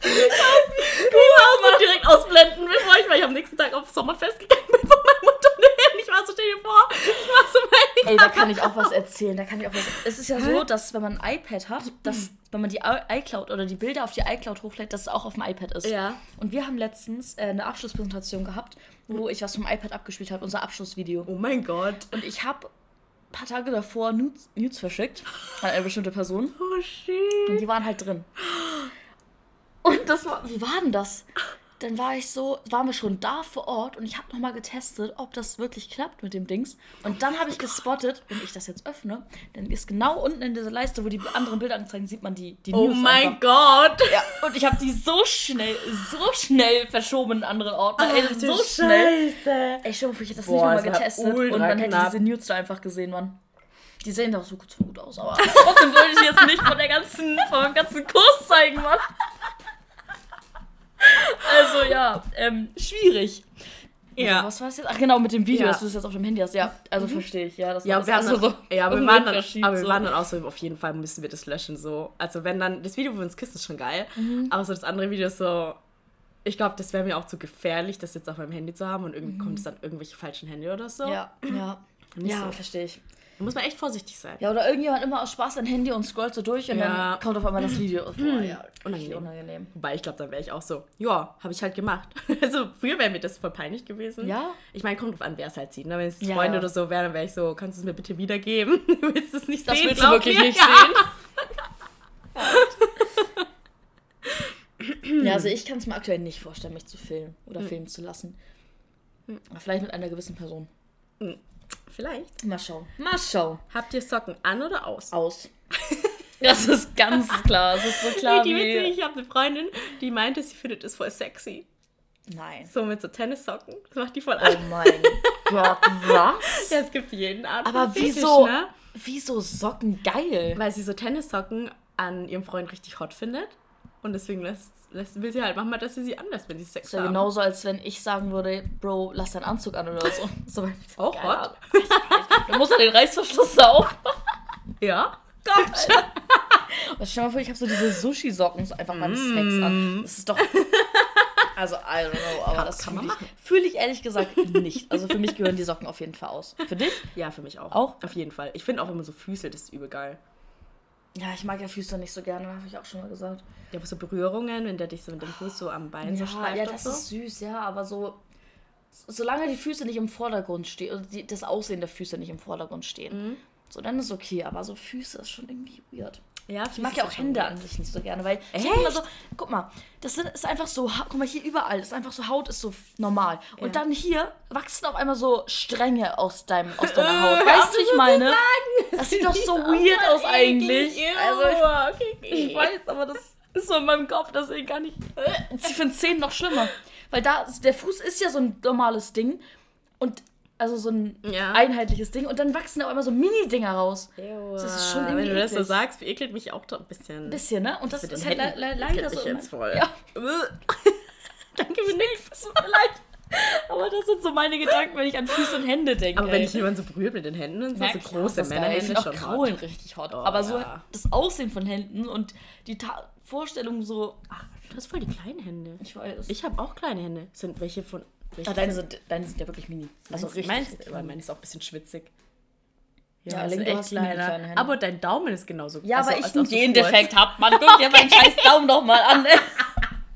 Genau so direkt ausblenden, bevor ich, weil ich am nächsten Tag auf Sommerfest gegangen bin von meiner Mutter. Und ich war so, stell dir vor, ich war so meine Ey, da kann ich auch <laughs> was erzählen. Da kann ich auch was. Es ist ja so, dass wenn man ein iPad hat, dass wenn man die iCloud oder die Bilder auf die iCloud hochlädt, dass es auch auf dem iPad ist. Ja. Und wir haben letztens äh, eine Abschlusspräsentation gehabt, wo ich was vom iPad abgespielt habe, unser Abschlussvideo. Oh mein Gott. Und ich habe ein paar Tage davor Nudes, Nudes verschickt an eine bestimmte Person. Oh shit. Und die waren halt drin. Und das war, wie war denn das? Dann war ich so, waren wir schon da vor Ort und ich habe nochmal getestet, ob das wirklich klappt mit dem Dings. Und dann habe ich gespottet, wenn ich das jetzt öffne, dann ist genau unten in dieser Leiste, wo die anderen Bilder anzeigen, sieht man die, die Oh News mein einfach. Gott! Ja, und ich habe die so schnell, so schnell verschoben in einen anderen Ordner. Ey, Ach, so schnell. Scheiße. Ey, vor, ich hätte das Boah, nicht nochmal getestet und dann hätte ich knapp. diese News da einfach gesehen, Mann. Die sehen doch so gut, so gut aus, aber <laughs> trotzdem wollte ich jetzt nicht von der ganzen, von dem ganzen Kurs zeigen, Mann. Also ja, ähm, schwierig. Ja. Was war das jetzt? Ach genau, mit dem Video, Ja. dass du das jetzt auf dem Handy hast. Ja, also verstehe ich, ja. Das Ja, war wir also ja, aber wir waren dann, aber wir so. waren dann auch so, auf jeden Fall müssen wir das löschen, so. Also wenn dann, das Video, wo wir uns küssen, ist schon geil, Mhm. aber so das andere Video ist so, ich glaube, das wäre mir auch zu gefährlich, das jetzt auf meinem Handy zu haben und irgendwie kommt es dann irgendwelche falschen Handy oder so. Mhm. Ja, ja. Nicht Ja, so. verstehe ich. Muss man echt vorsichtig sein. Ja, oder irgendjemand immer aus Spaß sein Handy und scrollt so durch und Ja. dann kommt auf einmal das Video. Boah, <clears throat> ja, Unangenehm. unangenehm. Wobei, ich glaube, dann wäre ich auch so, ja, habe ich halt gemacht. <laughs> Also früher wäre mir das voll peinlich gewesen. Ja? Ich meine, kommt drauf an, wer es halt sieht. Ne? Wenn es Ja. Freunde oder so wären, dann wäre ich so, kannst du es mir bitte wiedergeben? <laughs> Du willst es nicht Das sehen, willst du wirklich mir. nicht ja. sehen. <laughs> Ja, also ich kann es mir aktuell nicht vorstellen, mich zu filmen oder filmen zu lassen. Aber Vielleicht mit einer gewissen Person. Vielleicht. Mal schauen. Mal schauen. Habt ihr Socken an oder aus? Aus. <laughs> Das ist ganz klar. Es ist so klar Nee, die wie... witzig, ich habe eine Freundin, die meinte, sie findet es voll sexy. Nein. So mit so Tennissocken. Das macht die voll Oh an. mein <laughs> Gott, was? Ja, es gibt jeden Art Aber Fetisch, wieso, Ne? wieso Socken geil? Weil sie so Tennissocken an ihrem Freund richtig hot findet. Und deswegen lässt, lässt, will sie halt manchmal, dass sie sie anlässt, wenn sie Sex ist ja haben. genauso, als wenn ich sagen würde, Bro, lass deinen Anzug an oder so. <laughs> so Auch hot? Du musst ja den Reißverschluss da auch. <laughs> Ja. Gott. <laughs> Und stell dir mal vor, ich habe so diese Sushi-Socken so einfach beim Sex an. Das ist doch. Also, I don't know, aber Kann- das kann fühle man ich, fühl ich ehrlich gesagt nicht. Also für mich gehören die Socken auf jeden Fall aus. Für dich? Ja, für mich auch. Auch? Auf jeden Fall. Ich finde auch immer so Füße, das ist übel geil. Ja, ich mag ja Füße nicht so gerne, habe ich auch schon mal gesagt. Ja, aber so Berührungen, wenn der dich so mit dem Fuß so am Bein so Ja, streift ja, das so. ist süß, ja, aber so. Solange die Füße nicht im Vordergrund stehen, oder die, das Aussehen der Füße nicht im Vordergrund stehen, Mhm. so dann ist okay, aber so Füße ist schon irgendwie weird. Ja, Ich mag ja auch Hände an sich nicht so gerne, weil ich denk immer so, guck mal, das ist einfach so, guck mal, hier überall ist einfach so, Haut ist so normal. Und Ja. dann hier wachsen auf einmal so Stränge aus, deinem, aus deiner <laughs> Haut. Weißt du, ich meine? Das sieht doch <laughs> so weird aus eigentlich. Also ich, ich weiß, aber das ist so in meinem Kopf, deswegen kann ich. <laughs> Ich finde Zehen noch schlimmer. Weil da, der Fuß ist ja so ein normales Ding. Und also so ein Ja. einheitliches Ding. Und dann wachsen da auch immer so Mini-Dinger raus. Das ist schon irgendwie Wenn du das so eklig. sagst, ekelt mich auch doch ein bisschen. Ein bisschen, ne? Und das ist halt le le leider so. jetzt voll. Ja. <laughs> Danke für nichts. Tut mir leid. Aber das sind so meine Gedanken, wenn ich an Füße und Hände denke. Aber wenn ey. dich jemand so berührt mit den Händen so, Ja, so große. Ich Männerhände schon Kraulen richtig hot. Oh, Aber so ja. das Aussehen von Händen und die Ta Vorstellung so. Ach, Du hast voll die kleinen Hände. ich weiß. Ich habe auch kleine Hände. Sind welche von. Ah, deine, sind, deine sind ja wirklich mini. Also Also richtig. Meins, aber meine ist auch ein bisschen schwitzig. Ja, Link, du echt hast kleiner. Aber dein Daumen ist genauso ja, also aber ich als einen auch so Gendefekt hab, Mann. Guck dir meinen <laughs> scheiß Daumen doch mal an. ey. <laughs>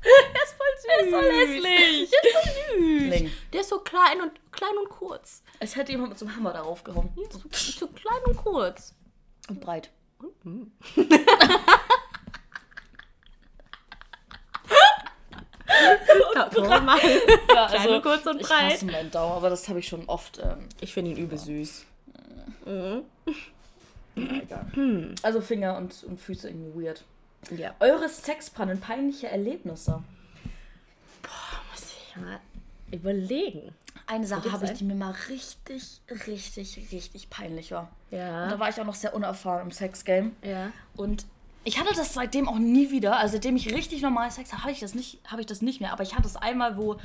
Der ist voll süß. Der ist so hässlich. Der ist so süß. Link. Der ist so klein und klein und kurz. Als hätte jemand mit so einem Hammer darauf gehauen. So, so klein und kurz. Und breit. Kann <laughs> man machen. <laughs> Ja, Klein und kurz und ich breit. hasse meinen Daumen, aber das habe ich schon oft. Ähm, Ich finde ihn übel süß. also Finger und, und Füße irgendwie weird. Ja. Eure Sexpannen, peinliche Erlebnisse. Muss ich mal überlegen. Eine Sache habe ich, die mir mal richtig, richtig, richtig peinlich war. Und da Ja. war ich auch noch sehr unerfahren im Sexgame. Ja. Und ich hatte das seitdem auch nie wieder. Also seitdem ich richtig normal Sex habe, habe ich das nicht, habe ich das nicht mehr. Aber ich hatte es einmal, wo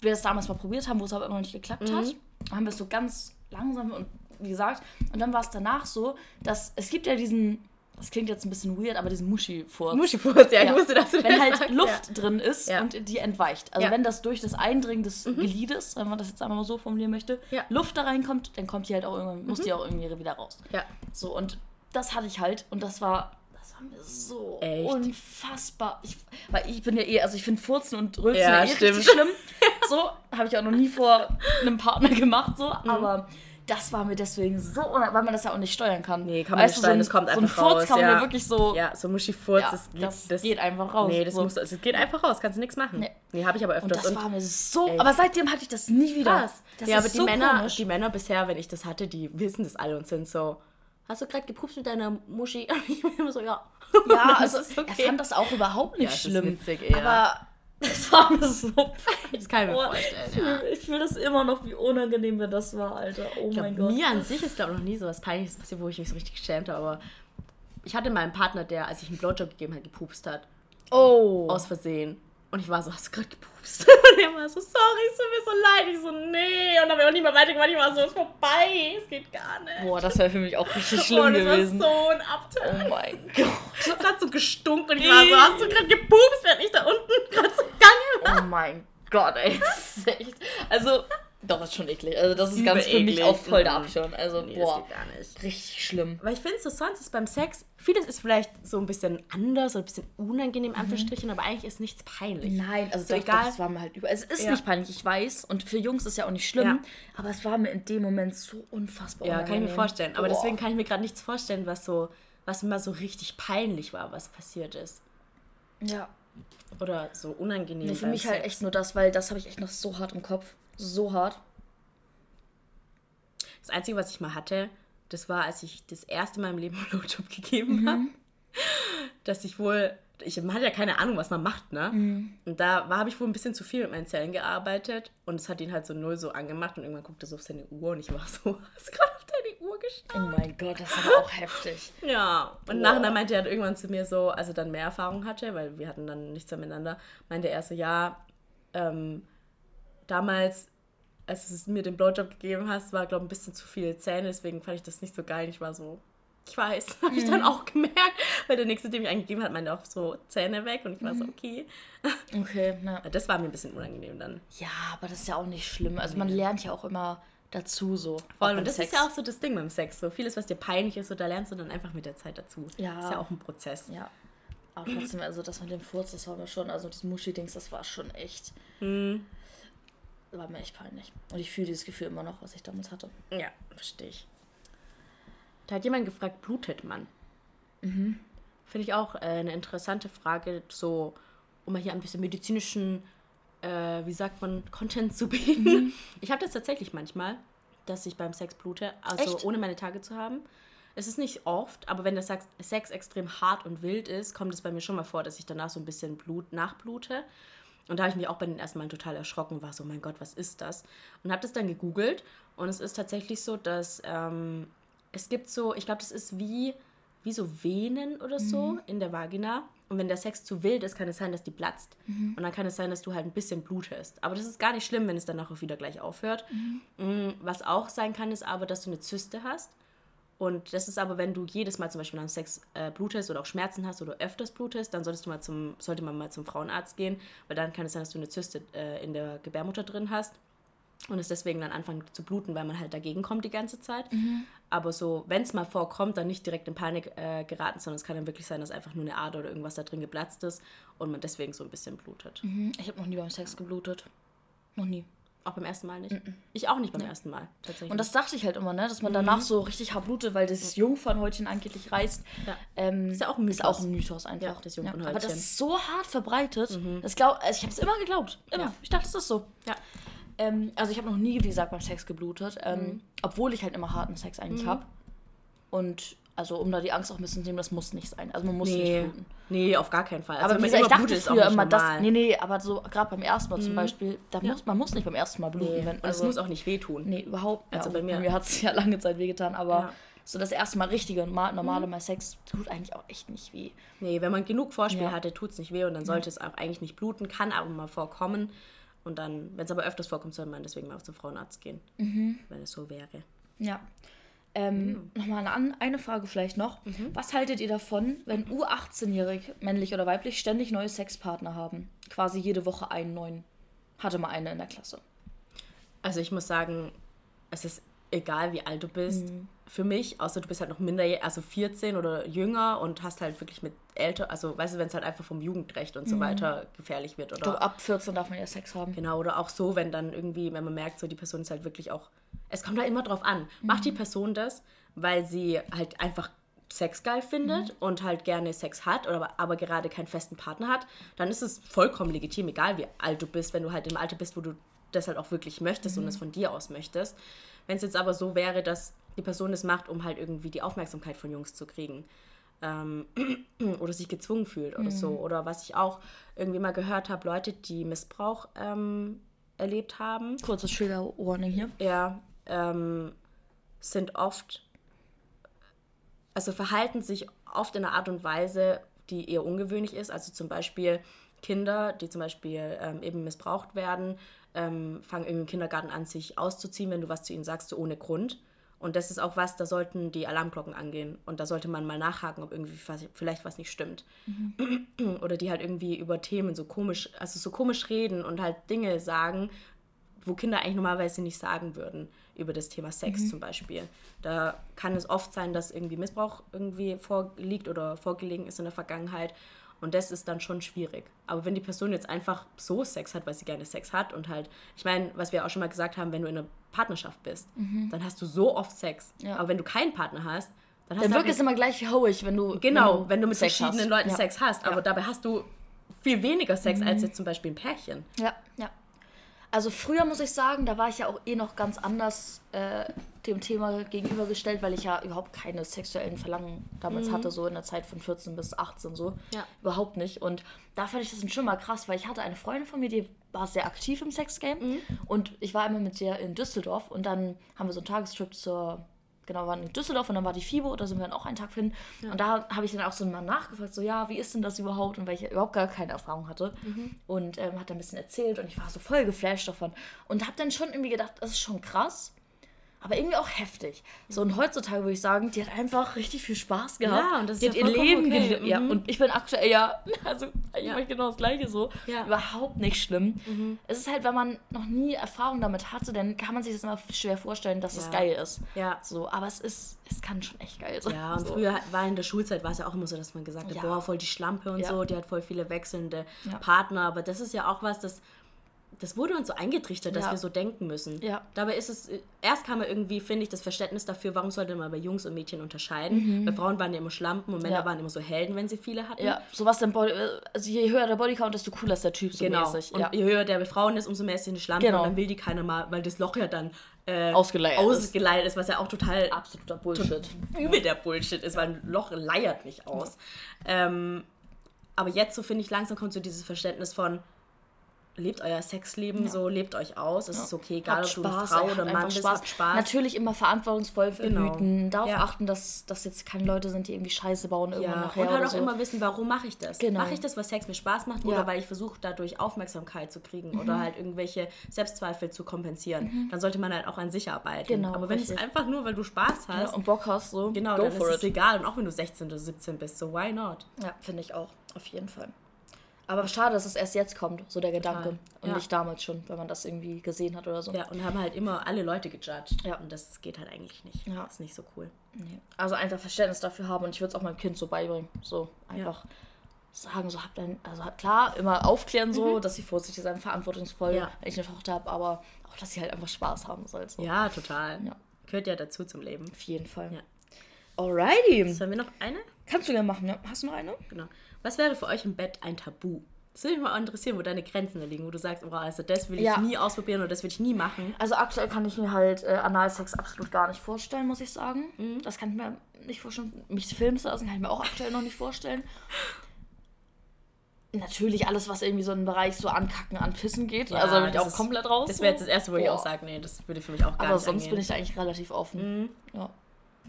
wir das damals mal probiert haben, wo es aber immer noch nicht geklappt hat. Da haben wir es so ganz langsam und wie gesagt. Und dann war es danach so, dass es gibt ja diesen, das klingt jetzt ein bisschen weird, aber diesen Muschi-Furz. Muschifurz, ja, Ja. ich wusste, dass du wenn das halt sagst, Luft drin ist Ja. und die entweicht. Also Ja. Mhm. wenn das durch das Eindringen des Geliedes, wenn man das jetzt einmal mal so formulieren möchte, Ja. Mhm. Luft da reinkommt, dann kommt die halt auch irgendwann, muss die auch irgendwie wieder raus. Ja. So, und das hatte ich halt und das war, das war mir so Echt? unfassbar. Ich, weil ich bin ja eh, also ich finde Furzen und Rülpsen Ja, ja, eh stimmt. richtig schlimm. So, habe ich auch noch nie vor einem Partner gemacht, so, Mhm. aber das war mir deswegen so, unangenehm, weil man das ja auch nicht steuern kann. Nee, kann man nicht du, steuern, so ein, das kommt so ein einfach Furz raus. kann man ja. ja wirklich so. Ja, so Muschi-Furz, Ja, das, das das geht einfach raus. Nee, das, So. muss, das geht einfach raus, kannst du nichts machen. Nee. Nee, habe ich aber Und öfters. das war mir so. Ey. Aber seitdem hatte ich das nie wieder. krass. Das ja, ist aber die so Männer, komisch. die Männer bisher, wenn ich das hatte, die wissen das alle und sind so, hast du gerade gepupst mit deiner Muschi? <laughs> Und ich bin immer so, ja. Ja, <laughs> also ist okay. er fand das auch überhaupt nicht Ja, schlimm. witzig. Aber das war mir so Das kann ich mir Boah, vorstellen, ich ja. fühle fühl das immer noch, wie unangenehm mir das war, Alter. Oh Ich glaub, mein Gott. Mir an sich ist, glaube ich, noch nie so was Peinliches passiert, wo ich mich so richtig geschämt habe, aber ich hatte meinen Partner, der, als ich einen Blowjob gegeben habe, gepupst hat. Oh. Aus Versehen. Und ich war so, hast du gerade gepupst? <laughs> Und er war so, sorry, es tut mir so leid. Ich so, nee. Und dann habe ich auch nicht mehr weitergemacht. Ich war so, es ist vorbei. Es geht gar nicht. Boah, das wäre für mich auch richtig <laughs> schlimm und es gewesen. war so ein Abturn. Oh mein <laughs> Gott. Es hat so gestunken und ich war so, hast du gerade gepupst, während ich da unten gerade so gegangen war? Oh mein Gott, ey. Das ist echt. Also, doch, das ist schon eklig. Also, das ist ganz für mich auch voll der Mhm. Abschirm. Also, Nee, boah. das geht gar nicht. Richtig schlimm. Weil ich finde, so sonst ist beim Sex, vieles ist vielleicht so ein bisschen anders oder ein bisschen unangenehm, Anführungsstrichen, aber eigentlich ist nichts peinlich. Nein, also So doch, egal. Doch, das war mir halt über. Es ist Ja. nicht peinlich, ich weiß. Und für Jungs ist ja auch nicht schlimm. Ja. Aber es war mir in dem Moment so unfassbar Ja, kann ich mir vorstellen. Aber Boah. deswegen kann ich mir gerade nichts vorstellen, was so, was mir mal so richtig peinlich war, was passiert ist. Ja. Oder so unangenehm. Nee, für mich halt Sex. echt nur das, weil das habe ich echt noch so hart im Kopf. So hart. Das Einzige, was ich mal hatte, das war, als ich das erste Mal im Leben einen Blowjob <laughs> gegeben habe. Dass ich wohl, ich man hat ja keine Ahnung, was man macht, ne? Und da war, habe ich wohl ein bisschen zu viel mit meinen Zellen gearbeitet und es hat ihn halt so null so angemacht und irgendwann guckte er so auf seine Uhr und ich war <laughs> so, hast gerade auf deine Uhr geschaut? Oh mein Gott, das aber auch heftig. <laughs> Ja, und Boah. nachher meinte er halt irgendwann zu mir so, als er dann mehr Erfahrung hatte, weil wir hatten dann nichts mehr miteinander, meinte er so, ja, ähm, damals, als du mir den Blowjob gegeben hast, war, glaube ich, ein bisschen zu viele Zähne, deswegen fand ich das nicht so geil. Ich war so, ich weiß, <laughs> habe ich dann auch gemerkt, weil der nächste, dem ich eingegeben hat, meinte auch so Zähne weg und ich war so, okay. Okay, na. <laughs> Das war mir ein bisschen unangenehm dann. Ja, aber das ist ja auch nicht schlimm. Also man lernt ja auch immer dazu so. Beim und das Sex. ist ja auch so das Ding beim Sex. So vieles, was dir peinlich ist, so, da lernst du dann einfach mit der Zeit dazu. Ja. Ist ja auch ein Prozess. Ja. Aber trotzdem, also das mit dem Furz, das war mir schon, also das Muschi-Dings, das war schon echt. Hm. War mir echt peinlich. Und ich fühle dieses Gefühl immer noch, was ich damals hatte. Ja, verstehe ich. Da hat jemand gefragt, blutet man? Mhm. Finde ich auch äh, eine interessante Frage, so, um mal hier ein bisschen medizinischen, äh, wie sagt man, Content zu bieten. Mhm. <laughs> Ich habe das tatsächlich manchmal, dass ich beim Sex blute, also Echt? ohne meine Tage zu haben. Es ist nicht oft, aber wenn der Sex, Sex extrem hart und wild ist, kommt es bei mir schon mal vor, dass ich danach so ein bisschen Blut nachblute. Und da habe ich mich auch bei den ersten Malen total erschrocken war so, mein Gott, was ist das? Und habe das dann gegoogelt und es ist tatsächlich so, dass ähm, es gibt so, ich glaube, das ist wie, wie so Venen oder so in der Vagina. Und wenn der Sex zu wild ist, kann es sein, dass die platzt. Und dann kann es sein, dass du halt ein bisschen blutest. Aber das ist gar nicht schlimm, wenn es danach auch wieder gleich aufhört. Mm, Was auch sein kann, ist aber, dass du eine Zyste hast. Und das ist aber, wenn du jedes Mal zum Beispiel nach Sex äh, blutest oder auch Schmerzen hast oder öfters blutest, dann solltest du mal zum, sollte man mal zum Frauenarzt gehen, weil dann kann es sein, dass du eine Zyste äh, in der Gebärmutter drin hast und es deswegen dann anfangen zu bluten, weil man halt dagegen kommt die ganze Zeit. Aber so, wenn es mal vorkommt, dann nicht direkt in Panik äh, geraten, sondern es kann dann wirklich sein, dass einfach nur eine Ader oder irgendwas da drin geplatzt ist und man deswegen so ein bisschen blutet. Mhm. Ich habe noch nie beim Sex geblutet. Noch nie. Auch beim ersten Mal nicht. Ich auch nicht beim ersten Mal, tatsächlich. Und das dachte ich halt immer, ne? dass man Mhm. danach so richtig hart blutet, weil das Jungfernhäutchen angeblich reißt. Ja. Ähm, Ist ja auch ein Ist Mythos. auch ein Mythos einfach. Ja, das Jungfernhäutchen. Aber das ist so hart verbreitet. Das glaub, also ich habe es immer geglaubt. Immer. Ja. Ich dachte, das ist so. ja. Ähm, also ich habe noch nie, wie gesagt, beim Sex geblutet. Ähm, Mhm. Obwohl ich halt immer harten Sex eigentlich habe. Und also um da die Angst auch ein bisschen zu nehmen, das muss nicht sein. Also man muss nicht Nee, bluten. nee, auf gar keinen Fall. Also Aber wenn wie gesagt, ich dachte blutet, früher nicht immer, das. normal. Mhm. Nee, nee, aber so gerade beim ersten Mal zum Beispiel, da muss, man muss nicht beim ersten Mal bluten. Nee. Wenn, Und also, es muss auch nicht wehtun. Nee, überhaupt nicht. Also Also bei mir- mir, mir hat es ja lange Zeit wehgetan, aber Ja. Mhm. so das erste Mal richtige und ma- normale Mal Sex tut eigentlich auch echt nicht weh. Nee, wenn man genug Vorspiel Ja. hatte, tut es nicht weh und dann sollte es auch eigentlich nicht bluten, kann aber mal vorkommen. Und dann, wenn es aber öfters vorkommt, sollte man deswegen mal zum Frauenarzt gehen, Mhm. wenn es so wäre. Ja. Ähm, Mhm. Nochmal eine, an- eine Frage vielleicht noch. Was haltet ihr davon, wenn U18-jährig, männlich oder weiblich, ständig neue Sexpartner haben? Quasi jede Woche einen neuen. Hatte mal eine in der Klasse. Also ich muss sagen, es ist egal, wie alt du bist. Mhm. Für mich, außer du bist halt noch minderjährig, also 14 oder jünger und hast halt wirklich mit älter, also weißt du, wenn es halt einfach vom Jugendrecht und so Mhm. weiter gefährlich wird oder ab 14 darf man ja Sex haben. genau oder auch so, wenn dann irgendwie, wenn man merkt, so die Person ist halt wirklich auch es kommt da immer drauf an. Macht die Person das, weil sie halt einfach Sex geil findet Mhm. und halt gerne Sex hat, oder aber, aber gerade keinen festen Partner hat, dann ist es vollkommen legitim, egal wie alt du bist, wenn du halt im Alter bist, wo du das halt auch wirklich möchtest Mhm. und es von dir aus möchtest. Wenn es jetzt aber so wäre, dass die Person es macht, um halt irgendwie die Aufmerksamkeit von Jungs zu kriegen, ähm, <clears throat> oder sich gezwungen fühlt oder so. Oder was ich auch irgendwie mal gehört habe, Leute, die Missbrauch ähm, erlebt haben, Kurzes Trigger-Warning hier. ja, ähm, sind oft, also verhalten sich oft in einer Art und Weise, die eher ungewöhnlich ist. Also zum Beispiel Kinder, die zum Beispiel ähm, eben missbraucht werden, ähm, fangen irgendwie im Kindergarten an, sich auszuziehen, wenn du was zu ihnen sagst, so ohne Grund. Und das ist auch was, da sollten die Alarmglocken angehen. Und da sollte man mal nachhaken, ob irgendwie was, vielleicht was nicht stimmt. <clears throat> Oder die halt irgendwie über Themen so komisch, also so komisch reden und halt Dinge sagen, wo Kinder eigentlich normalerweise nicht sagen würden über das Thema Sex zum Beispiel. Da kann es oft sein, dass irgendwie Missbrauch irgendwie vorliegt oder vorgelegen ist in der Vergangenheit. Und das ist dann schon schwierig. Aber wenn die Person jetzt einfach so Sex hat, weil sie gerne Sex hat und halt, ich meine, was wir auch schon mal gesagt haben, wenn du in einer Partnerschaft bist, dann hast du so oft Sex. Ja. Aber wenn du keinen Partner hast, dann hast Dann du wirkt halt es immer gleich hauig, wenn du. Genau, wenn du mit Sex verschiedenen hast. Leuten ja. Sex hast. Aber Ja. dabei hast du viel weniger Sex als jetzt zum Beispiel ein Pärchen. Ja, ja. Also früher muss ich sagen, da war ich ja auch eh noch ganz anders äh, dem Thema gegenübergestellt, weil ich ja überhaupt keine sexuellen Verlangen damals hatte, so in der Zeit von 14 bis 18 so. Ja. Überhaupt nicht. Und da fand ich das schon mal krass, weil ich hatte eine Freundin von mir, die war sehr aktiv im Sexgame. Und ich war immer mit der in Düsseldorf und dann haben wir so einen Tagestrip zur genau, waren in Düsseldorf und dann war die FIBO, da sind wir dann auch einen Tag hin. Und da habe ich dann auch so mal nachgefragt, so, ja, wie ist denn das überhaupt? Und weil ich überhaupt gar keine Erfahrung hatte. Und ähm, hat dann ein bisschen erzählt und ich war so voll geflasht davon. Und habe dann schon irgendwie gedacht, das ist schon krass. Aber irgendwie auch heftig. So, und heutzutage würde ich sagen, die hat einfach richtig viel Spaß gehabt. Ja, und das ist die ja hat ihr Leben okay. gelebt. Ja, Mhm. und ich bin aktuell ja, <laughs> also eigentlich Ja. mache ich genau das Gleiche so. Ja. Mhm. Überhaupt nicht schlimm. Es ist halt, wenn man noch nie Erfahrung damit hatte, dann kann man sich das immer schwer vorstellen, dass es Ja. geil ist. Ja. So, aber es ist, es kann schon echt geil sein. Ja, und so. früher war in der Schulzeit war es ja auch immer so, dass man gesagt hat, boah, voll die Schlampe und so, die hat voll viele wechselnde. Partner. Aber das ist ja auch was, das, das wurde uns so eingetrichtert, dass Ja. wir so denken müssen. Ja. Dabei ist es, erst kam irgendwie, finde ich, das Verständnis dafür, warum sollte man bei Jungs und Mädchen unterscheiden. Bei Frauen waren ja immer Schlampen und Männer Mhm. Ja. waren immer so Helden, wenn sie viele hatten. Ja, so was denn Body, also je höher der Bodycount, desto cooler ist der Typ so Genau. mäßig. Und ja. je höher der bei Frauen ist, umso mehr ist sie eine Schlampe Genau. und dann will die keiner mal, weil das Loch ja dann äh, Ausgeleiert ist. ausgeleiert ist, was ja auch total Absoluter Bullshit. übel der Bullshit ist, weil ein Loch leiert nicht aus. Ähm, aber jetzt so finde ich langsam kommt so dieses Verständnis von lebt euer Sexleben so, lebt euch aus, es ist okay, egal Habt ob du Spaß, Frau ey, oder Mann bist, habt Spaß. Natürlich immer verantwortungsvoll Genau. Darauf Ja. achten, dass das jetzt keine Leute sind, die irgendwie Scheiße bauen irgendwann Ja, nachher und halt oder auch so. immer wissen, warum mache ich das? Genau. Mache ich das, weil Sex mir Spaß macht Ja. oder weil ich versuche, dadurch Aufmerksamkeit zu kriegen oder Mhm. halt irgendwelche Selbstzweifel zu kompensieren? Dann sollte man halt auch an sich arbeiten. Genau, Aber wenn es einfach nur, weil du Spaß ja, hast, und Bock hast, so genau, go dann for ist es it. egal. Und auch wenn du 16 oder 17 bist, so why not? Ja, finde ich auch. Auf jeden Fall. Aber schade, dass es erst jetzt kommt, so der Gedanke. Und Ja. nicht damals schon, wenn man das irgendwie gesehen hat oder so. Ja, und haben halt immer alle Leute gejudged. Ja. Und das geht halt eigentlich nicht. Ja. Das ist nicht so cool. Nee. Also einfach Verständnis dafür haben und ich würde es auch meinem Kind so beibringen. So einfach sagen, so habt ein, also klar, immer aufklären so, dass sie vorsichtig sein, verantwortungsvoll, Mhm. Ja. wenn ich eine Tochter habe, aber auch, dass sie halt einfach Spaß haben soll. So. Ja, total. Ja. Gehört ja dazu zum Leben. Auf jeden Fall. Ja. Alrighty. Sollen wir noch eine? Kannst du gerne machen, ja? Hast du noch eine? Genau. Was wäre für euch im Bett ein Tabu? Das würde mich mal interessieren, wo deine Grenzen da liegen, wo du sagst, oh, also das will ich Ja. nie ausprobieren oder das will ich nie machen. Also aktuell kann ich mir halt äh, Analsex absolut gar nicht vorstellen, muss ich sagen. Mhm. Das kann ich mir nicht vorstellen. Mich filmen zu lassen kann ich mir auch aktuell noch nicht vorstellen. Natürlich alles, was irgendwie so in den Bereich so ankacken, anpissen geht. Ja, also da bin ich auch ist- komplett raus. Das wäre jetzt das erste, wo ich Boah. auch sage, nee, das würde für mich auch gar Aber nicht sonst angehen. bin ich da eigentlich relativ offen. Mhm. Ja.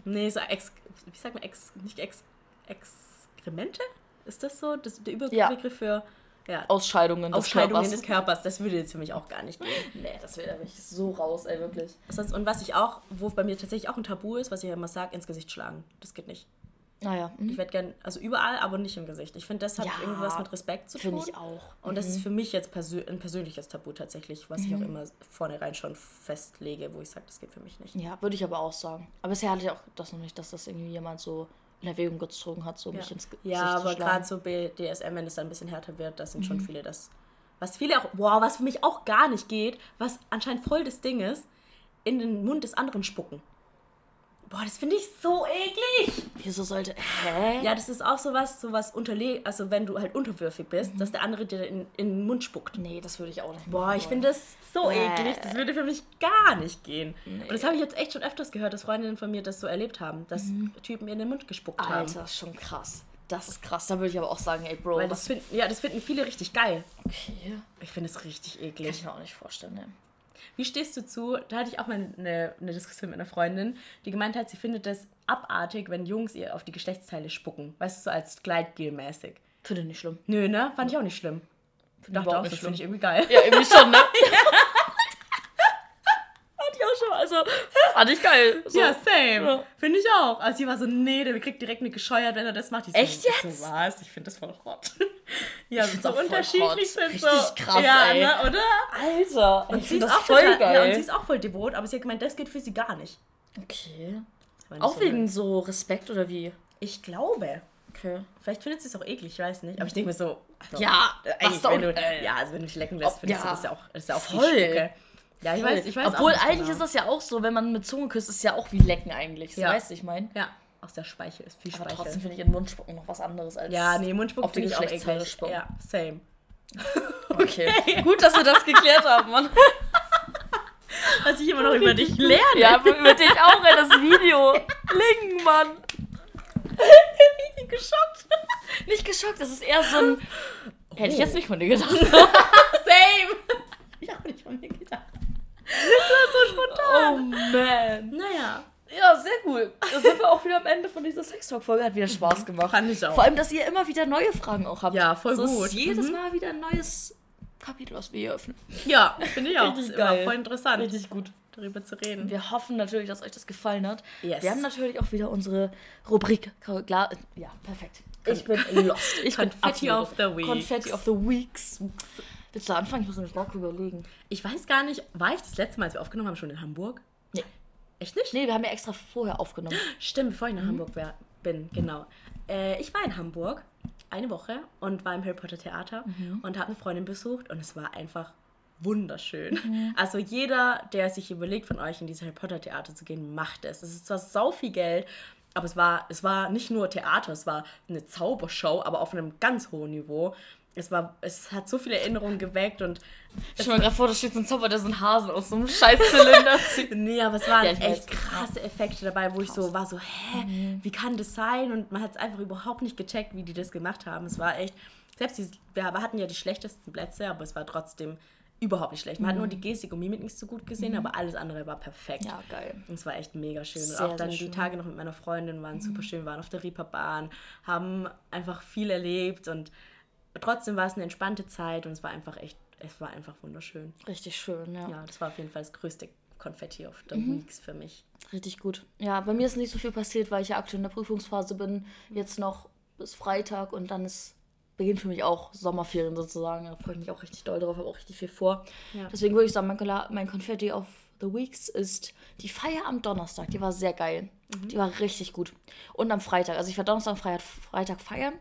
Nee, so Ex, wie sagt man, Ex, nicht Ex, Exkremente? Ist das so? Das, der Ja. Überbegriff für ja, Ausscheidungen des Ausscheidungen Körpers. des Körpers. Das würde jetzt für mich auch gar nicht gehen. <laughs> Nee, das wäre mich so raus, ey, wirklich. Sonst, und was ich auch, wo bei mir tatsächlich auch ein Tabu ist, was ich ja immer sage, ins Gesicht schlagen. Das geht nicht. Naja, Ich werde gern, also überall, aber nicht im Gesicht. Ich finde, das hat Ja, irgendwas mit Respekt zu tun. finde ich auch. Und das ist für mich jetzt persö ein persönliches Tabu tatsächlich, was ich auch immer vornherein schon festlege, wo ich sage, das geht für mich nicht. Ja, würde ich aber auch sagen. Aber bisher hatte ich auch das noch nicht, dass das irgendwie jemand so in Erwägung gezogen hat, so mich ins Gesicht Ja, zu aber schlagen. Mhm. gerade so BDSM, wenn es dann ein bisschen härter wird, das sind schon viele das. Was viele auch, wow, was für mich auch gar nicht geht, was anscheinend voll das Ding ist, in den Mund des anderen spucken. Boah, das finde ich so eklig. Wieso sollte. Hä? Ja, das ist auch sowas, sowas unterlegt, also wenn du halt unterwürfig bist, Mhm. dass der andere dir in, in den Mund spuckt. Nee, das würde ich auch nicht Boah, machen ich finde das so Äh. eklig. Das würde für mich gar nicht gehen. Und das habe ich jetzt echt schon öfters gehört, dass Freundinnen von mir das so erlebt haben, dass Typen ihr in den Mund gespuckt haben. Mhm. Alter, das ist schon krass. Das ist krass. Da würde ich aber auch sagen, ey, Bro, Weil das finden, ja, das finden viele richtig geil. Okay. Ich finde es richtig Kann eklig. ich mir auch nicht vorstellen, ne? Wie stehst du zu? Da hatte ich auch mal eine, eine Diskussion mit einer Freundin, die gemeint hat, sie findet das abartig, wenn Jungs ihr auf die Geschlechtsteile spucken. Weißt du, so als Gleitgel-mäßig. Finde ich nicht schlimm. Nö, ne? Fand ich auch nicht schlimm. Finde ich Dachte auch, überhaupt das nicht finde schlimm. ich irgendwie geil. Ja, irgendwie schon, ne? <laughs> Fand ich auch schon. Also, <laughs> fand ich geil. So. Ja, same. Ja. Finde ich auch. Also sie war so, nee, der kriegt direkt mit gescheuert, wenn er das macht. Ich so, Echt ich jetzt? So, was? Ich finde das voll hot. <laughs> ja, so unterschiedlich hot. sind Richtig so. krass, ja, ey. Ne, oder? Alter, Und sie ist auch voll total, geil. Ja, und sie ist auch voll devot, aber sie hat gemeint, das geht für sie gar nicht. okay. Nicht Auch so wegen so Respekt oder wie? Ich glaube. Okay. Vielleicht findet sie es auch eklig, ich weiß nicht. Aber ich denke mir so, also, Ja, was wenn du, äh, ja, also wenn du dich lecken lässt, findest ja. du das ja auch, das ist ja auch Voll. Ja, ich weiß, ich weiß Obwohl auch nicht eigentlich genau. ist das ja auch so, wenn man mit Zunge küsst, ist ja auch wie Lecken eigentlich. So Ja. weißt du, ich meine. Ja, aus der Speichel ist viel Aber Speichel. trotzdem finde ich in den Mund spucken noch was anderes als. ja, nee, Mundspuck auf die finde ich auch eklig. Ja, same. <laughs> Okay. Gut, dass wir das geklärt haben, Mann. <laughs> Was ich immer noch über dich lerne. Ja, über dich auch in das Video. Lingen, Mann. <laughs> bin geschockt. Nicht geschockt, das ist eher so ein. Hätte ich jetzt nicht von dir gedacht. Same. Ich habe nicht von mir gedacht. Oh man. Naja, Ja, sehr cool. Da sind wir auch wieder am Ende von dieser Sextalk-Folge. Hat wieder Spaß gemacht. fand ich auch. Vor allem, dass ihr immer wieder neue Fragen auch habt. Ja, voll so gut. Ist jedes Mhm. Mal wieder ein neues Kapitel, was wir hier öffnen. Ja, finde ich auch. Richtig geil. voll interessant, Richtig gut. darüber zu reden. Wir hoffen natürlich, dass euch das gefallen hat. Yes. Wir haben natürlich auch wieder unsere Rubrik. Klar, ja, perfekt. Ich bin lost. Ich bin Confetti absolut of the Weeks. Confetti of the Weeks. Willst du anfangen? Ich muss nämlich gerade überlegen. Ich weiß gar nicht, war ich das letzte Mal, als wir aufgenommen haben, schon in Hamburg? Nee. Echt nicht? Nee, wir haben ja extra vorher aufgenommen. Stimmt, bevor ich nach Hamburg wär, bin, genau. Äh, ich war in Hamburg eine Woche und war im Harry Potter Theater und habe eine Freundin besucht und es war einfach wunderschön. Also jeder, der sich überlegt, von euch in dieses Harry Potter Theater zu gehen, macht es. Es ist zwar sau viel Geld, aber es war, es war nicht nur Theater, es war eine Zaubershow, aber auf einem ganz hohen Niveau. Es, war, es hat so viele Erinnerungen geweckt und Ich mir gerade vor, da steht so ein Zauber, der so einen Hasen aus so einem Scheißzylinder <laughs> zieht. Nee, aber es waren Ja, weiß. echt krasse Effekte dabei, wo ich so war so, hä, wie kann das sein? Und man hat es einfach überhaupt nicht gecheckt, wie die das gemacht haben. Es war echt, selbst die, wir hatten ja die schlechtesten Plätze, aber es war trotzdem überhaupt nicht schlecht. Man hat nur die Gestik und Mimik nicht so gut gesehen, aber alles andere war perfekt. Ja, geil. Und es war echt mega schön. Sehr, und auch dann die schön. Tage noch mit meiner Freundin waren super schön, waren auf der Reeperbahn, haben einfach viel erlebt und trotzdem war es eine entspannte Zeit und es war einfach echt, es war einfach wunderschön. Richtig schön, ja. Ja, das war auf jeden Fall das größte Konfetti of the Mhm. Weeks für mich. Richtig gut. Ja, bei mir ist nicht so viel passiert, weil ich ja aktuell in der Prüfungsphase bin. Jetzt noch bis Freitag und dann ist beginnt für mich auch Sommerferien sozusagen. Da freue ich mich auch richtig doll drauf, habe auch richtig viel vor. Ja. Deswegen würde ich sagen, mein, Confetti of the Weeks ist die Feier am Donnerstag. Die war sehr geil. Die war richtig gut. Und am Freitag. Also ich war Donnerstag und Freitag, Freitag feiern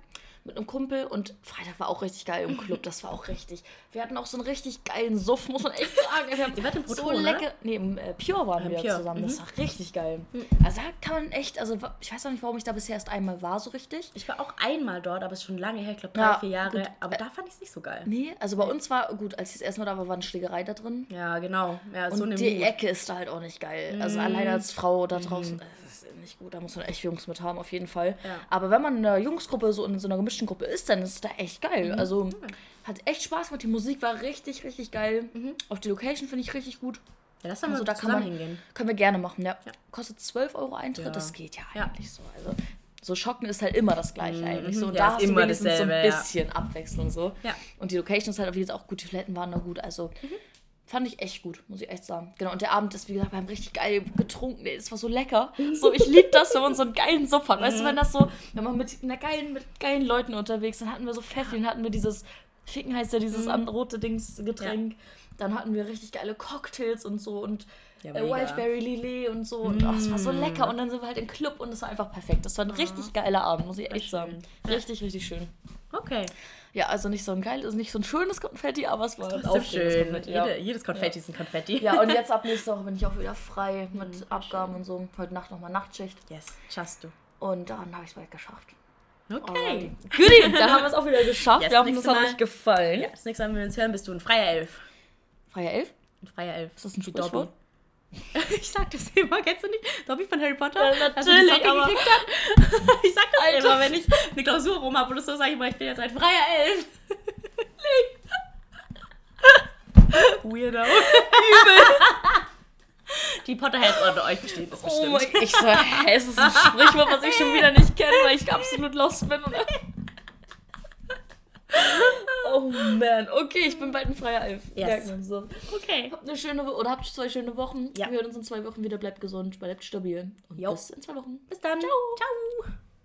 mit einem Kumpel und Freitag war auch richtig geil im Club. Das war auch richtig. Wir hatten auch so einen richtig geilen Suff, muss man echt sagen. Wir haben Ihr wart im so Proton, oder? lecker. Nee, im äh, Pure waren Im wir Pure, zusammen. Das mhm. war richtig geil. Also da kann man echt, also ich weiß auch nicht, warum ich da bisher erst einmal war, so richtig. Ich war auch einmal dort, aber es ist schon lange her, ich glaube drei, Ja, vier Jahre. gut. Aber da fand ich es nicht so geil. Nee, also bei uns war, gut, als ich das erste Mal da war, war eine Schlägerei da drin. Ja, genau. Ja, so Und eine die. Ecke ist da halt auch nicht geil. Also Mhm. alleine als Frau da draußen, das ist nicht gut. Da muss man echt Jungs mit haben, auf jeden Fall. Ja. Aber wenn man in einer Jungsgruppe, so in so einer gemischten Gruppe ist, dann ist es da echt geil. Mhm. Also hat echt Spaß gemacht. Die Musik war richtig, richtig geil. Mhm. Auch die Location finde ich richtig gut. Ja, doch mal Also da kann man, hingehen. können wir gerne machen, ja. Kostet 12 Euro Eintritt, Ja. das geht ja Ja. eigentlich so. Also so Schocken ist halt immer das gleiche eigentlich. So, Mhm. und Ja, da ist hast du wenigstens so ein dasselbe, ja. bisschen Abwechslung so. Ja. Und die Location ist halt auf jeden Fall auch gut, die Toiletten waren da gut. Also Mhm. Fand ich echt gut, muss ich echt sagen. Genau, und der Abend ist, wie gesagt, wir haben richtig geil getrunken. Ey, Es war so lecker. <laughs> So, ich liebe das, wenn man so einen geilen Suff hat. Weißt du, wenn das so, wenn man mit, einer geilen, mit geilen Leuten unterwegs ist, dann hatten wir so Pfeffi, dann hatten wir dieses, Ficken heißt ja dieses an- rote Dings Getränk. Dann hatten wir richtig geile Cocktails und so und Ja, äh. Wildberry Lillet und so. Und oh, es war so lecker. Und dann sind wir halt im Club und es war einfach perfekt. Das war ein richtig geiler Abend, muss ich echt sagen. Richtig, richtig schön. Okay. Ja, also nicht so ein geil, also nicht so ein schönes Konfetti, aber es war ein Das ist so aufregendes schön. Konfetti, ja. Jede, jedes Konfetti ist ein Konfetti. Ja, und jetzt <laughs> ab nächster Woche bin ich auch wieder frei mit Abgaben und so. Heute Nacht nochmal Nachtschicht. Yes, schaffst du. Und dann habe ich es bald geschafft. Okay. Goodie, dann haben wir es auch wieder geschafft. Yes, wir hoffen, das nächste hat euch gefallen. Ja, das nächste Mal, wenn wir uns hören, bist du ein freier Elf. Freier Elf? Ein freier Elf. Ist das ein Sprichwort? <laughs> Ich sag das immer, kennst du nicht? Dobby von Harry Potter? Ja, die natürlich, Socke aber- gekriegt hat? <laughs> Ich sag das Alter. immer, wenn ich eine Klausur rum habe oder so, sage ich immer, ich bin jetzt ein freier Elf. <laughs> Weirdo. Die Potterheads unter euch verstehen das Oh bestimmt. mein Gott, ich so, hä, es ist ein Sprichwort, was ich schon wieder nicht kenne, weil ich absolut lost bin. Oder? Oh man, okay, ich bin bald ein freier Elf. Yes. Merken so. okay. Habt eine schöne Wo- oder habt zwei schöne Wochen. Ja. Wir hören uns in zwei Wochen wieder. Bleibt gesund, bleibt stabil. Und Jo. bis in zwei Wochen. Bis dann. Ciao. Ciao.